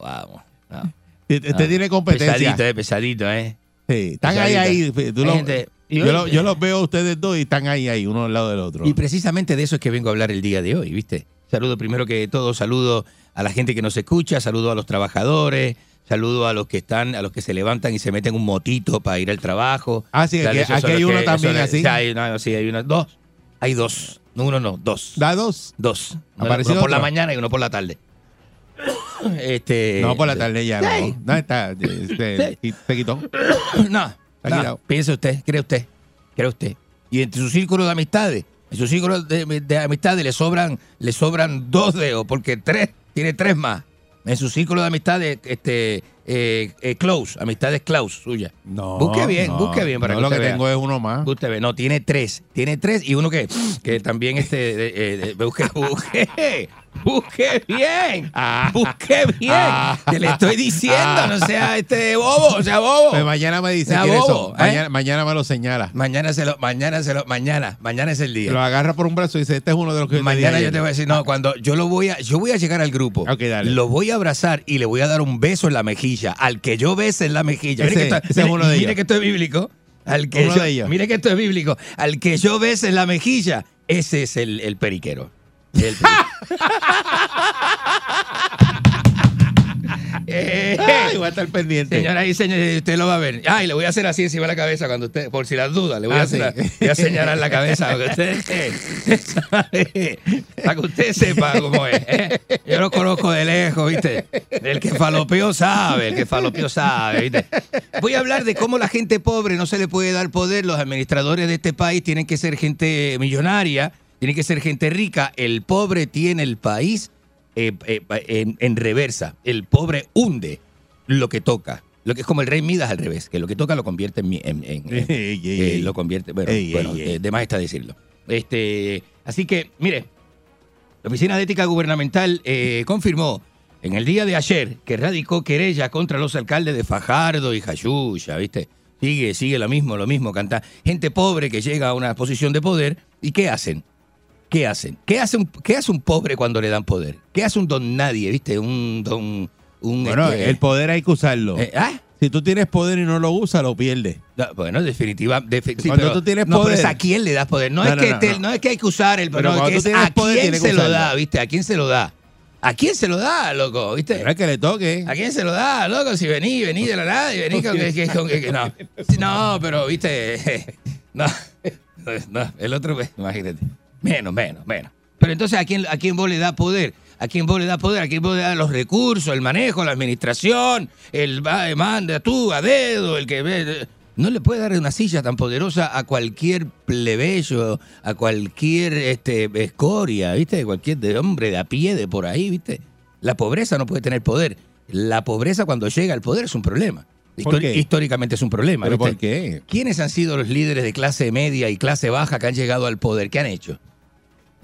vamos. no. No. tiene competencia. Pesadito, eh, pesadito, eh. Sí, están ahí, Pesadito. ahí. Tú lo- gente- yo, hoy- lo- yo los veo a ustedes dos y están ahí, ahí, uno al lado del otro. Y precisamente de eso es que vengo a hablar el día de hoy, ¿viste? Saludo primero que todo, saludo a la gente que nos escucha, saludo a los trabajadores, saludo a los que están, a los que se levantan y se meten un motito para ir al trabajo. Ah, sí, aquí- hay uno que- también así. Sí, hay, sí, hay una- dos. Hay dos. No, uno no, dos. ¿Da dos? Dos. Uno, ¿Apareció uno por la mañana y uno por la tarde. Este, no, por la tarde ya Sí. no. ¿Dónde está? Este, Se quitó. No, no, piense usted, cree usted, cree usted. Y entre su círculo de amistades, en su círculo de, de amistades le sobran, le sobran dos dedos, porque tres, tiene tres más. En su círculo de amistades, este, eh, eh, close, amistades close suya. No. busque bien, no, busque bien para no, que lo usted que vea. tengo es uno más. Usted ve, no, tiene tres. Tiene tres y uno que, que también este, de- eh, de- busque, busque, busque bien. Ah. busque bien. Ah. que le estoy diciendo, no sea este bobo, sea bobo. Pues mañana me dice Sea que eso. bobo, ¿eh? Mañana, mañana me lo señala. Mañana se lo, mañana se lo, mañana, mañana es el día. Lo agarra por un brazo y dice, este es uno de los que Mañana yo te ayer". voy a decir, no, cuando yo lo voy a, yo voy a llegar al grupo, Ok, dale. lo voy a abrazar y le voy a dar un beso en la mejilla, al que yo bese en la mejilla. Ese- mire que esto, ese es uno de mire ellos. que esto es bíblico. Al que Uno yo- de ellos. Mire que esto es bíblico. Al que yo bese en la mejilla, ese es el, el periquero. El periquero. Eh, Ay, voy a estar pendiente. Señoras y señores, usted lo va a ver. Ay, le voy a hacer así encima de la cabeza cuando usted, por si las dudas, le voy, a, Ah, hacer, sí. voy a señalar la cabeza para que usted, para que usted sepa cómo es. ¿eh? Yo lo conozco de lejos, ¿viste? El que falopeó sabe, el que falopeó sabe, ¿viste? Voy a hablar de cómo la gente pobre no se le puede dar poder. Los administradores de este país tienen que ser gente millonaria, tienen que ser gente rica. El pobre tiene el país eh, eh, en, en reversa. El pobre hunde lo que toca. Lo que es como el rey Midas al revés, que lo que toca lo convierte en... en- en- en- Ey, ey, eh, ey. lo convierte... Bueno, bueno, de más está decirlo. Este, así que, mire, la Oficina de Ética Gubernamental confirmó en el día de ayer que radicó querella contra los alcaldes de Fajardo y Jayuya, ¿viste? Sigue, sigue lo mismo, lo mismo, canta. Gente pobre que llega a una posición de poder y ¿qué hacen? ¿Qué hacen? ¿Qué hace un, qué hace un pobre cuando le dan poder? ¿Qué hace un don nadie, viste? Un don... Un, Bueno, este, el poder hay que usarlo. eh, ¿ah? Si tú tienes poder y no lo usas, lo pierdes. No, bueno, definitiva, defi- sí, Cuando pero- tú tienes no, pero poder- es a quién le das poder. No, No, es que no, te- no. no es que hay que usar el Pero que tú es a poder, quién se lo da, ¿viste? ¿A quién se lo da? ¿A quién se lo da, loco? ¿Viste? Pero es que le toque. ¿A quién se lo da, loco? Si vení, vení de la nada y vení con que, que- con que- que no. No, pero, viste, no, no, el otro, imagínate. Menos, menos, menos. Pero entonces, ¿a quién, ¿a quién vos le da poder? ¿A quién vos le da poder? ¿A quién vos le da los recursos, el manejo, la administración, el va, eh, manda tú a dedo, el que ve? No le puede dar una silla tan poderosa a cualquier plebeyo, a cualquier este, escoria, ¿viste? Cualquier de hombre de a pie de por ahí, ¿viste? La pobreza no puede tener poder. La pobreza cuando llega al poder es un problema. Históricamente es un problema. ¿Pero ¿viste? por qué? ¿Quiénes han sido los líderes de clase media y clase baja que han llegado al poder? ¿Qué han hecho?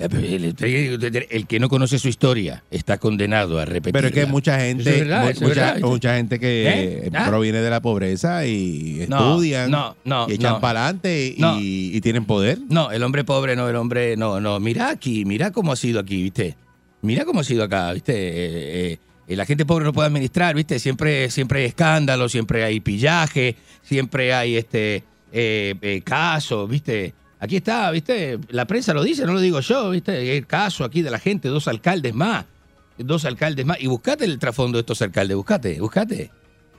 Eh, El, que no conoce su historia está condenado a repetir. Pero es que mucha gente, es verdad, mu- eso es mucha, mucha gente que ¿Eh? ¿Ah? proviene de la pobreza y No, estudian no, no, y echan no. para adelante y, No. y tienen poder. No, el hombre pobre no, el hombre no, no. Mira aquí, mira cómo ha sido aquí, ¿viste? Mira cómo ha sido acá, ¿viste? Eh, eh, la gente pobre no puede administrar, ¿viste? Siempre, siempre hay escándalo, siempre hay pillaje, siempre hay este eh, eh, casos, ¿viste? Aquí está, ¿viste? La prensa lo dice, no lo digo yo, ¿viste? El caso aquí de la gente, dos alcaldes más, dos alcaldes más. Y buscate el trasfondo de estos alcaldes, buscate, buscate.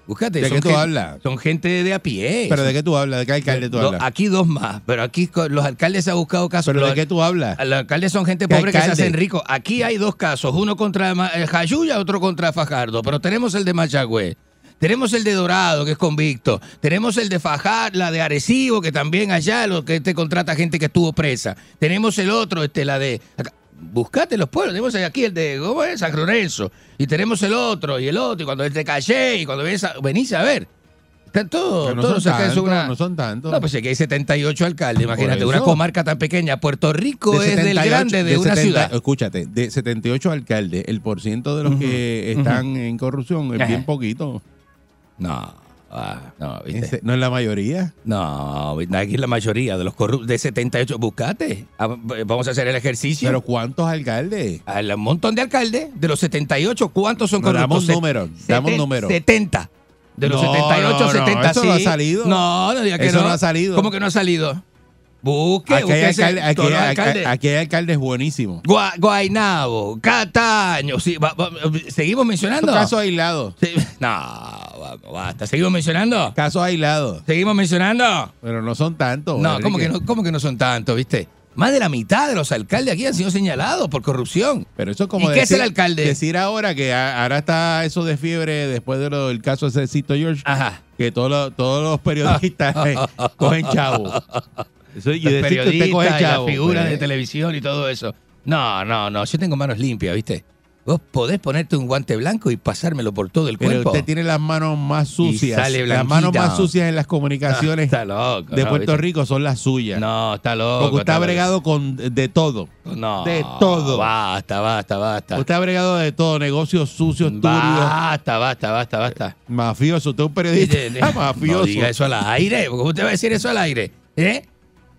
Buscate. ¿De son qué tú hablas? Son gente de a pie. ¿Pero de qué tú hablas? ¿De qué alcalde tú hablas? Aquí dos más, pero aquí los alcaldes se han buscado casos. ¿Pero de qué tú hablas? Los alcaldes son gente ¿Qué pobre que se hacen ricos. Aquí hay dos casos, uno contra eh, Jayuya, otro contra Fajardo, pero tenemos el de Mayagüez. Tenemos el de Dorado, que es convicto. Tenemos el de Fajar, la de Arecibo, que también allá lo que te contrata gente que estuvo presa. Tenemos el otro, este, la de. acá. Buscate los pueblos. Tenemos aquí el de ¿cómo es? San Lorenzo. Y tenemos el otro, y el otro. Y cuando es de Calle, y cuando venís a, venís a ver. Están todos. Que no todos son es una- no son tantos. no, pues aquí hay 78 alcaldes, imagínate, una comarca tan pequeña. Puerto Rico De es del 78 grande de, una 70 ciudad. Escúchate, de 78 alcaldes, el porciento de los que están en corrupción es Ajá. bien poquito. No, ah, no, ¿viste? No es la mayoría. No, aquí es la mayoría de los corruptos, de 78, buscate. Ah, Vamos a hacer el ejercicio. Pero ¿cuántos alcaldes? Hay un montón de alcaldes, de los 78, ¿cuántos son No, corruptos? dame un Se- número, dame un seten- número. 70. De los No, 78, no, no, 70 eso sí. no ha salido. No, no diga que Eso no. no ha salido. ¿Cómo que no ha salido? Busque, Aquí hay, alcalde- aquí hay- aquí- alcaldes. aquí hay alcaldes buenísimos. Gua- Guaynabo, Cataño, sí, va- va- ¿seguimos mencionando? Casos aislados. Sí, No, basta. ¿Seguimos mencionando? Casos aislados. ¿Seguimos mencionando? Pero no son tantos. No, ¿cómo que no, cómo que no son tantos, viste? Más de la mitad de los alcaldes aquí han sido señalados por corrupción. Pero eso es como ¿Y qué es el alcalde? decir ahora que ahora está eso de fiebre después de lo- del caso de Cito George, Ajá. que todos los, todos los periodistas eh, cogen chavo. Eso, y Los decir que usted coge y las figuras pues, de televisión y todo eso. No, no, no. Yo tengo manos limpias, ¿viste? Vos podés ponerte un guante blanco y pasármelo por todo el Pero cuerpo. usted tiene las manos más sucias. sale las manos más sucias en las comunicaciones Está loco. de ¿no? Puerto ¿Viste? Rico son las suyas. No, está loco. Porque usted está ha bregado con de, todo. No. de todo. Basta, basta, basta. Usted ha bregado de todo, negocios sucios, turbios, Basta, basta, basta, basta. mafioso. Usted es un periodista No mafioso. diga eso al aire. ¿Cómo usted va a decir eso al aire? ¿Eh?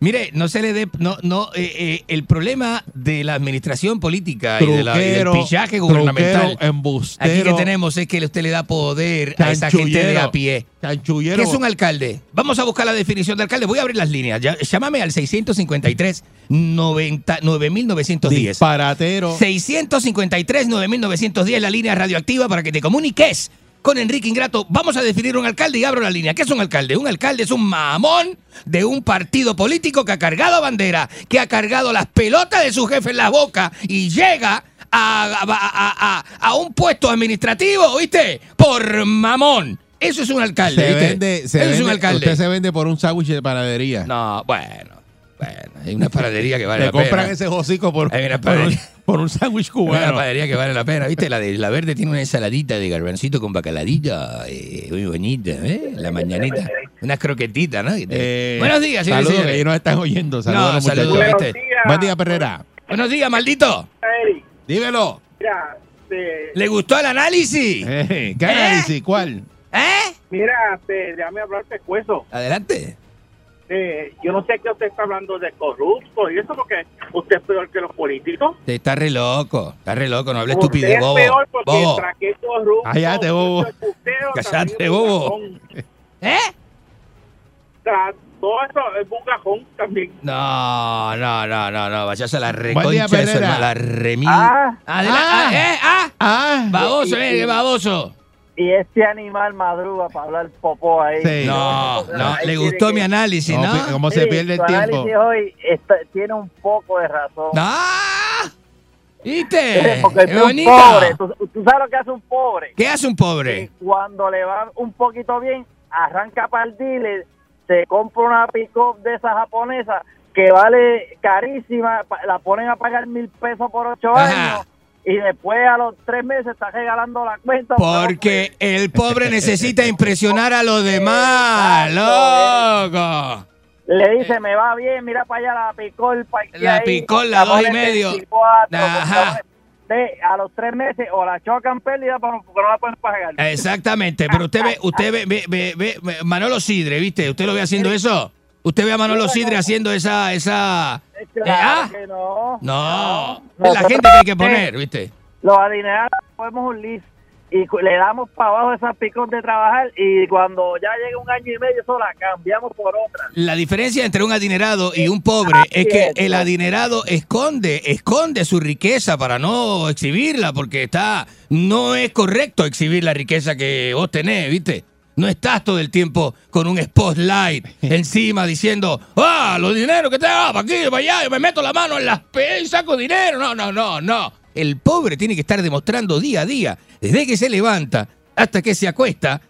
Mire, no se le dé. No, no, eh, eh, el problema de la administración política y, de la- y del pillaje gubernamental. embustero, Aquí que tenemos es que usted le da poder a esa gente de a pie. ¿Qué es un alcalde? Vamos a buscar la definición de alcalde. Voy a abrir las líneas. Ya- llámame al 653 90 9910. Disparatero. 653 9910 la línea radioactiva para que te comuniques con Enrique Ingrato. Vamos a definir un alcalde y abro la línea. ¿Qué es un alcalde? Un alcalde es un mamón de un partido político que ha cargado bandera, que ha cargado las pelotas de su jefe en la boca y llega a, a- a- a- a un puesto administrativo, ¿viste? Por mamón. Eso es un alcalde. Se ¿viste? vende, se Eso es un alcalde. Usted se vende por un sándwich de panadería. No, bueno. Bueno, hay una panadería que vale Le la compran pena. ese hocico por, Hay una por, un, panadería. Por un sándwich Una cubano. panadería que vale la pena, ¿viste? La de la verde tiene una ensaladita de garbancito con bacaladilla, eh, muy bonita, ¿eh? La mañanita. Unas croquetitas, ¿no? Eh, Buenos días, señores. Saludos, que señores. ellos nos están oyendo. Saludos No, saludos, ¿viste? Buen día, Perrera. Buenos días, maldito. Dímelo. mira, te- ¿Le gustó el análisis? Eh, ¿Qué análisis? ¿Cuál? ¿Eh? mira, te, déjame hablarte cueso. Adelante. Eh, yo no sé qué usted está hablando de corrupto y eso porque usted es peor que los políticos. Te está re loco, está re loco, no hables Usted estupidez, es bobo. peor porque Bobo. es corrupto, Cállate, bobo. Cállate, es bobo. ¿Eh? Tras todo eso es bugajón también. No, no, no, no, no, vayas a la reconcha día, de su Perrera. hermana, la remil. Ah. Ah. ah, ¿eh? Ah, Ah, baboso, eh, baboso. Y este animal madruga para hablar popó ahí. Sí. No, no, Ahí le gustó que- mi análisis, ¿Cómo, ¿no? cómo se pierde el tiempo? análisis hoy está- tiene un poco de razón. ¡Ah! ¿Viste? Porque ¡Qué tú un pobre, tú, tú sabes lo que hace un pobre. ¿Qué hace un pobre? Que cuando le va un poquito bien, arranca para el dealer, se compra una pick-up de esa japonesa que vale carísima, la ponen a pagar mil pesos por ocho Ajá. años y después a los tres meses está regalando la cuenta. Porque el pobre necesita impresionar a los demás, Exacto, loco. Le dice, me va bien, mira para allá la picol. La Picol, la dos y medio. Ajá. a los tres meses o la chocan pérdida porque no la pueden pagar. Exactamente, pero usted ve, usted ve, ve, ve- ve- Manolo Sidre, ¿viste? ¿Usted lo ve haciendo eso? ¿Usted ve a Manolo Sidre haciendo esa, esa... Claro eh, ah? que no. No, es la gente que hay que poner, ¿viste? Los adinerados podemos un list y le damos para abajo esas picos de trabajar y cuando ya llegue un año y medio eso la cambiamos por otra. La diferencia entre un adinerado y un pobre es que el adinerado esconde, esconde su riqueza para no exhibirla, porque está, no es correcto exhibir la riqueza que vos tenés, ¿viste? No estás todo el tiempo con un spotlight encima diciendo, ah, los dineros que te da para aquí, para allá, yo me meto la mano en las y saco dinero. No, no, no, no. El pobre tiene que estar demostrando día a día, desde que se levanta hasta que se acuesta,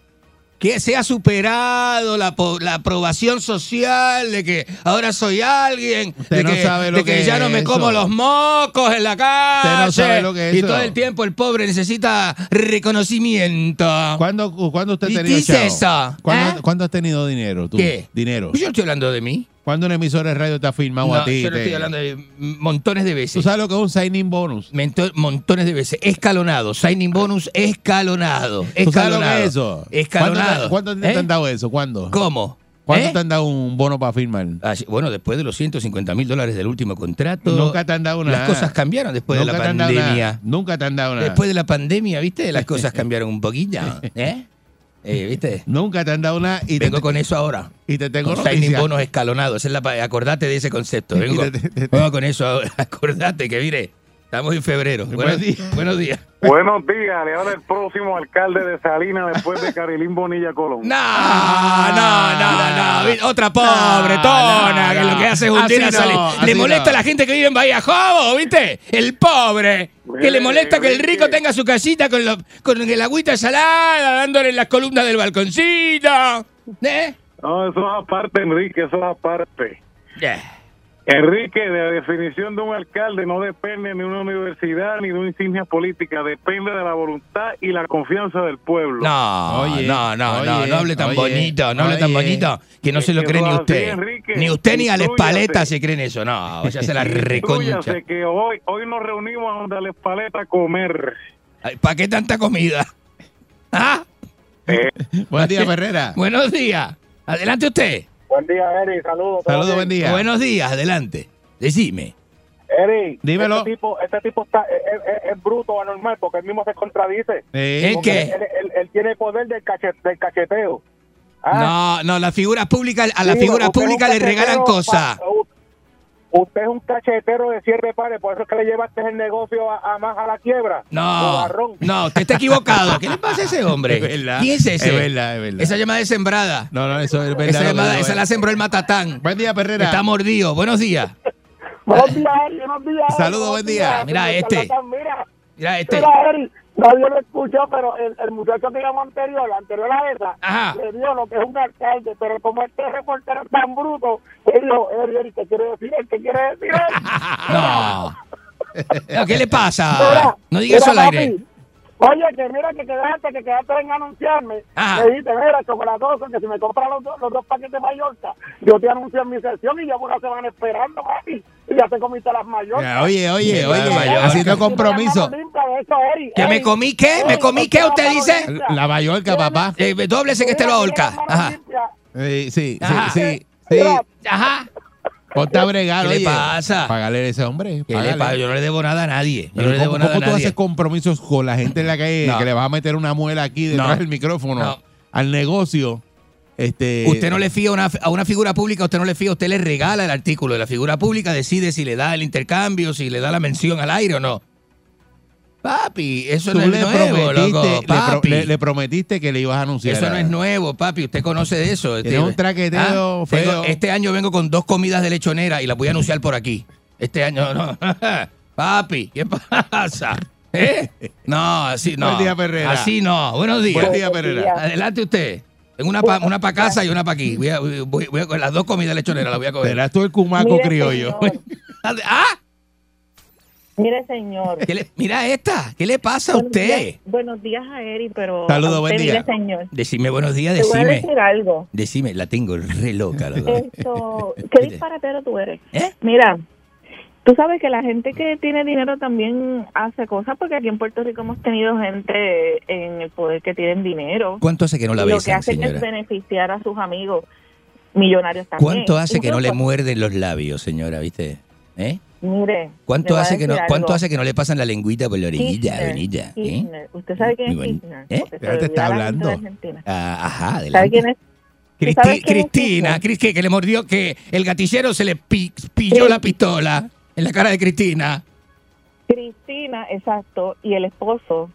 que se ha superado la, la aprobación social de que ahora soy alguien, de, no que, sabe lo de que que ya es no me eso. como los mocos en la calle. no sabe lo que es y eso. todo el tiempo el pobre necesita reconocimiento. ¿Cuándo, ¿Cuándo usted ha ¿Y tenido es chavo? eso? ¿Cuándo, ¿Eh? cuándo has tenido dinero tú? ¿Qué? Dinero. Pues yo estoy hablando de mí. ¿Cuándo una emisora de radio te ha firmado No, a ti? yo no Te- estoy hablando de montones de veces. ¿Tú sabes lo que es un signing bonus? Mento- montones de veces. Escalonado. Signing bonus escalonado. ¿Tú sabes lo Escalonado. que es eso? Escalonado. ¿Cuándo, te- te ¿Eh? han dado eso? ¿Cuándo? ¿Cómo? ¿Cuándo ¿Eh? te han dado un bono para firmar? Ah, bueno, después de los 150 mil dólares del último contrato. Nunca te han dado nada. Las cosas cambiaron después de la han nada. pandemia. Nunca te han dado nada. Después de la pandemia, ¿viste? Las cosas cambiaron un poquillo. ¿Eh? Eh, ¿Viste? Nunca te han dado nada. Y Vengo te, con eso ahora. y te tengo Con signing bonos escalonados. Esa es la, acordate de ese concepto. Vengo, te- te- vengo con eso ahora. Acordate que, mire, estamos en febrero. Buenos, buenos días. Buenos días, le habla el próximo alcalde de Salinas después de Carilín Bonilla Colón. No, no, no, no. Otra pobre tona que lo que hace es hundir a no, salir. Le molesta no. a la gente que vive en Bahía Jobo, ¿viste? El pobre. Que le molesta que el rico tenga su casita con, lo- con el agüita salada, dándole en las columnas del balconcito. ¿Eh? No, eso es aparte, Enrique, eso es aparte. Enrique, la definición de un alcalde no depende ni de una universidad ni de una insignia política, depende de la voluntad y la confianza del pueblo. No, Oye, no, no, no, oye, no hable tan oye, bonito, no hable tan bonito, que no Es se lo cree ni así, usted. Enrique. Ni usted ni Alex. Paleta se creen eso. No, váyase la reconcha. Instrúyase que hoy, hoy nos reunimos a donde Alex Paleta a comer. ¿Para qué tanta comida? ¿Ah? Buen día, Ferrera. Buenos días. Adelante usted. Buen día, Eri, saludos. ¿todo Saludos, buen día. Buenos días, adelante. Decime. Eri, Dímelo. Este tipo, este tipo está, es, es- es bruto, anormal, porque él mismo se contradice. Eh, ¿En Porque qué? Él, él- él tiene el poder del, cachet- del cacheteo. Ah, No, no, las figuras públicas, a las Sí, figuras es públicas le regalan cosas. Usted es un cachetero de cierre pares, por eso es que le llevaste el negocio a, a más a la quiebra. No, no, usted está equivocado. ¿Qué le pasa a ese hombre? Es verdad. ¿Quién es ese? Es verdad, es verdad. Esa llamada es sembrada. No, no, eso es verdad. Esa, llamada, la sembró el matatán. Buen día, Ferrera. Está mordido. Buenos días. Buenos días, buenos días. Saludos, buen día. días. Mira este. Mira, Mira este. Mira, nadie lo escuchó, pero el, el muchacho que llamó anterior, anterior a esa, Ajá. le dio lo que es un alcalde, pero como este reportero es tan bruto, él dijo, ¿qué quiere decir él? ¿Qué quiere decir él? No. ¿Qué le Mira, pasa? No diga eso al aire. papi, Oye, que mira que quedaste, que quedaste en anunciarme. Ajá. Me dijiste, mira, chocolatoso, que si me compras los, dos- los dos paquetes de Mallorca, yo te anuncio en mi sesión y llevo una semana esperando, papi. Y ya te comiste las Mallorca. Ya, Oye, oye, Mira, oye, Mallorca. haciendo compromiso. ¿Que me comí qué? ¿Me comí qué? ¿Usted dice? La Mallorca, papá. Eh, dóblese que este. Ajá. Eh, sí, sí, Ajá. sí, sí. Ajá. Ponte a bregar, ¿Qué le oye. pasa? Pagarle a ese hombre. ¿Qué le págale. pasa? Yo no le debo nada a nadie. Yo Pero no le debo ¿Cómo, nada a cómo tú haces compromisos con la gente en la calle No. que le vas a meter una muela aquí detrás No. del micrófono No. al negocio? Este, Usted no le fía a una, a una figura pública, usted no le fía, usted le regala el artículo de la figura pública, decide si le da el intercambio, si le da la mención al aire o no. Papi, eso tú no es le, nuevo, prometiste, loco, le pro- papi. le- le prometiste que le ibas a anunciar. Eso no es nuevo, papi. Usted conoce de eso. Tiene un traqueteo feo. Tengo- este año vengo con dos comidas de lechonera y las voy a anunciar por aquí. Este año no. papi, ¿qué pasa? ¿Eh? No, así no. Buen día, Perrera. Así no. Buenos días. Buen día, Perrera. Adelante usted. Tengo una para una pa casa y una para aquí. Voy a, voy, voy a coger las dos comidas de lechonera, las voy a coger. Verás tú el cumaco Mire, criollo. ¿Ah? Mire, señor. ¿Qué le- mira esta, ¿qué le pasa a usted? días- Buenos días a Eri, pero. Saludos, buen día. mire, señor. Decime buenos días, Te voy a decime. decir algo. Decime, la tengo re loca. la. Esto, qué disparatero tú eres. Mira, tú sabes que la gente que tiene dinero también hace cosas, porque aquí en Puerto Rico hemos tenido gente en el poder que tienen dinero. ¿Cuánto hace que no la Y Lo que besan, hacen es señora? beneficiar a sus amigos millonarios también. ¿Cuánto hace que no le muerden los labios, señora, viste? ¿Eh? Mire. ¿Cuánto hace que no cuánto hace que no le pasan la lengüita por la orillita, Kirchner? ¿eh? ¿Usted sabe quién es Muy buen- Kirchner? ¿Eh? La gente de. Ah, ajá, ¿Sabe adelante. quién es? Cristi- ¿Sabes quién es Cristina, Cris- que, que le mordió, que el gatillero se le pi- pilló la pistola en la cara de Cristina. Cristina, exacto, y el esposo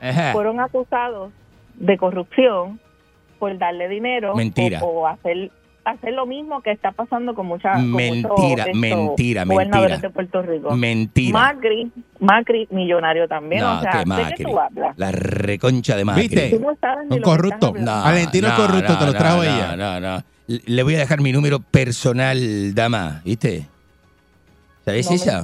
Ajá. fueron acusados de corrupción por darle dinero Mentira. o, o hacer hacer lo mismo que está pasando con muchas con Mentira, mentira, gobernadores mentira. de Puerto Rico. Mentira. Macri, Macri millonario también, No, o sea, qué ¿de Macri. qué tú hablas? La reconcha de Macri. ¿Viste? Tú no Un que corrupto. hablando. Valentino es corrupto, te lo trajo no, ella. No, no, Le voy a dejar mi número personal, dama, ¿viste? ¿Sabes No me esa?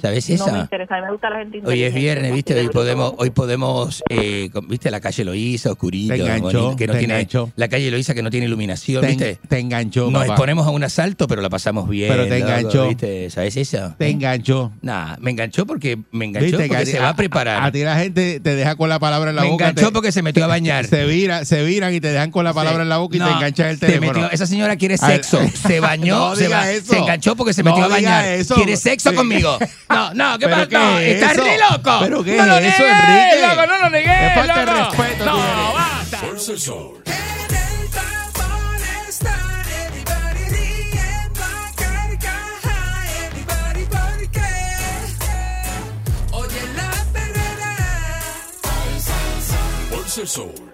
¿Sabes No me esa? interesa, a mí me gusta la gente Hoy es viernes, ¿viste? Hoy de podemos, hoy podemos, eh, con- ¿viste? La calle Loíza, oscurito, Te enganchó, bonito, que no te tiene, enganchó. la calle Loíza que no tiene iluminación, Te, ¿viste? te enganchó, Nos papá. exponemos a un asalto, pero la pasamos bien. Pero te loco, enganchó. ¿viste? ¿Sabes eso? Te enganchó. Nah, me enganchó porque me enganchó ¿Viste? Que porque a se va a preparar. A, ti la gente te deja con la palabra en la me boca. enganchó te- porque se metió a bañar. Se, vira, se viran y te dejan con la palabra en la boca y no, te enganchan el se teléfono. metió- esa señora quiere Al- sexo. Se bañó, No se, diga ba- eso. se enganchó porque se metió a diga bañar. eso. Quiere sexo Sí. conmigo. No, no, ¿qué ¿Pero pasa? qué No, es estás eso? re loco. ¿Pero qué no lo es eso, negues, Enrique? loco, no lo falta loco. respeto No, tiene. basta. Fuerza el sol.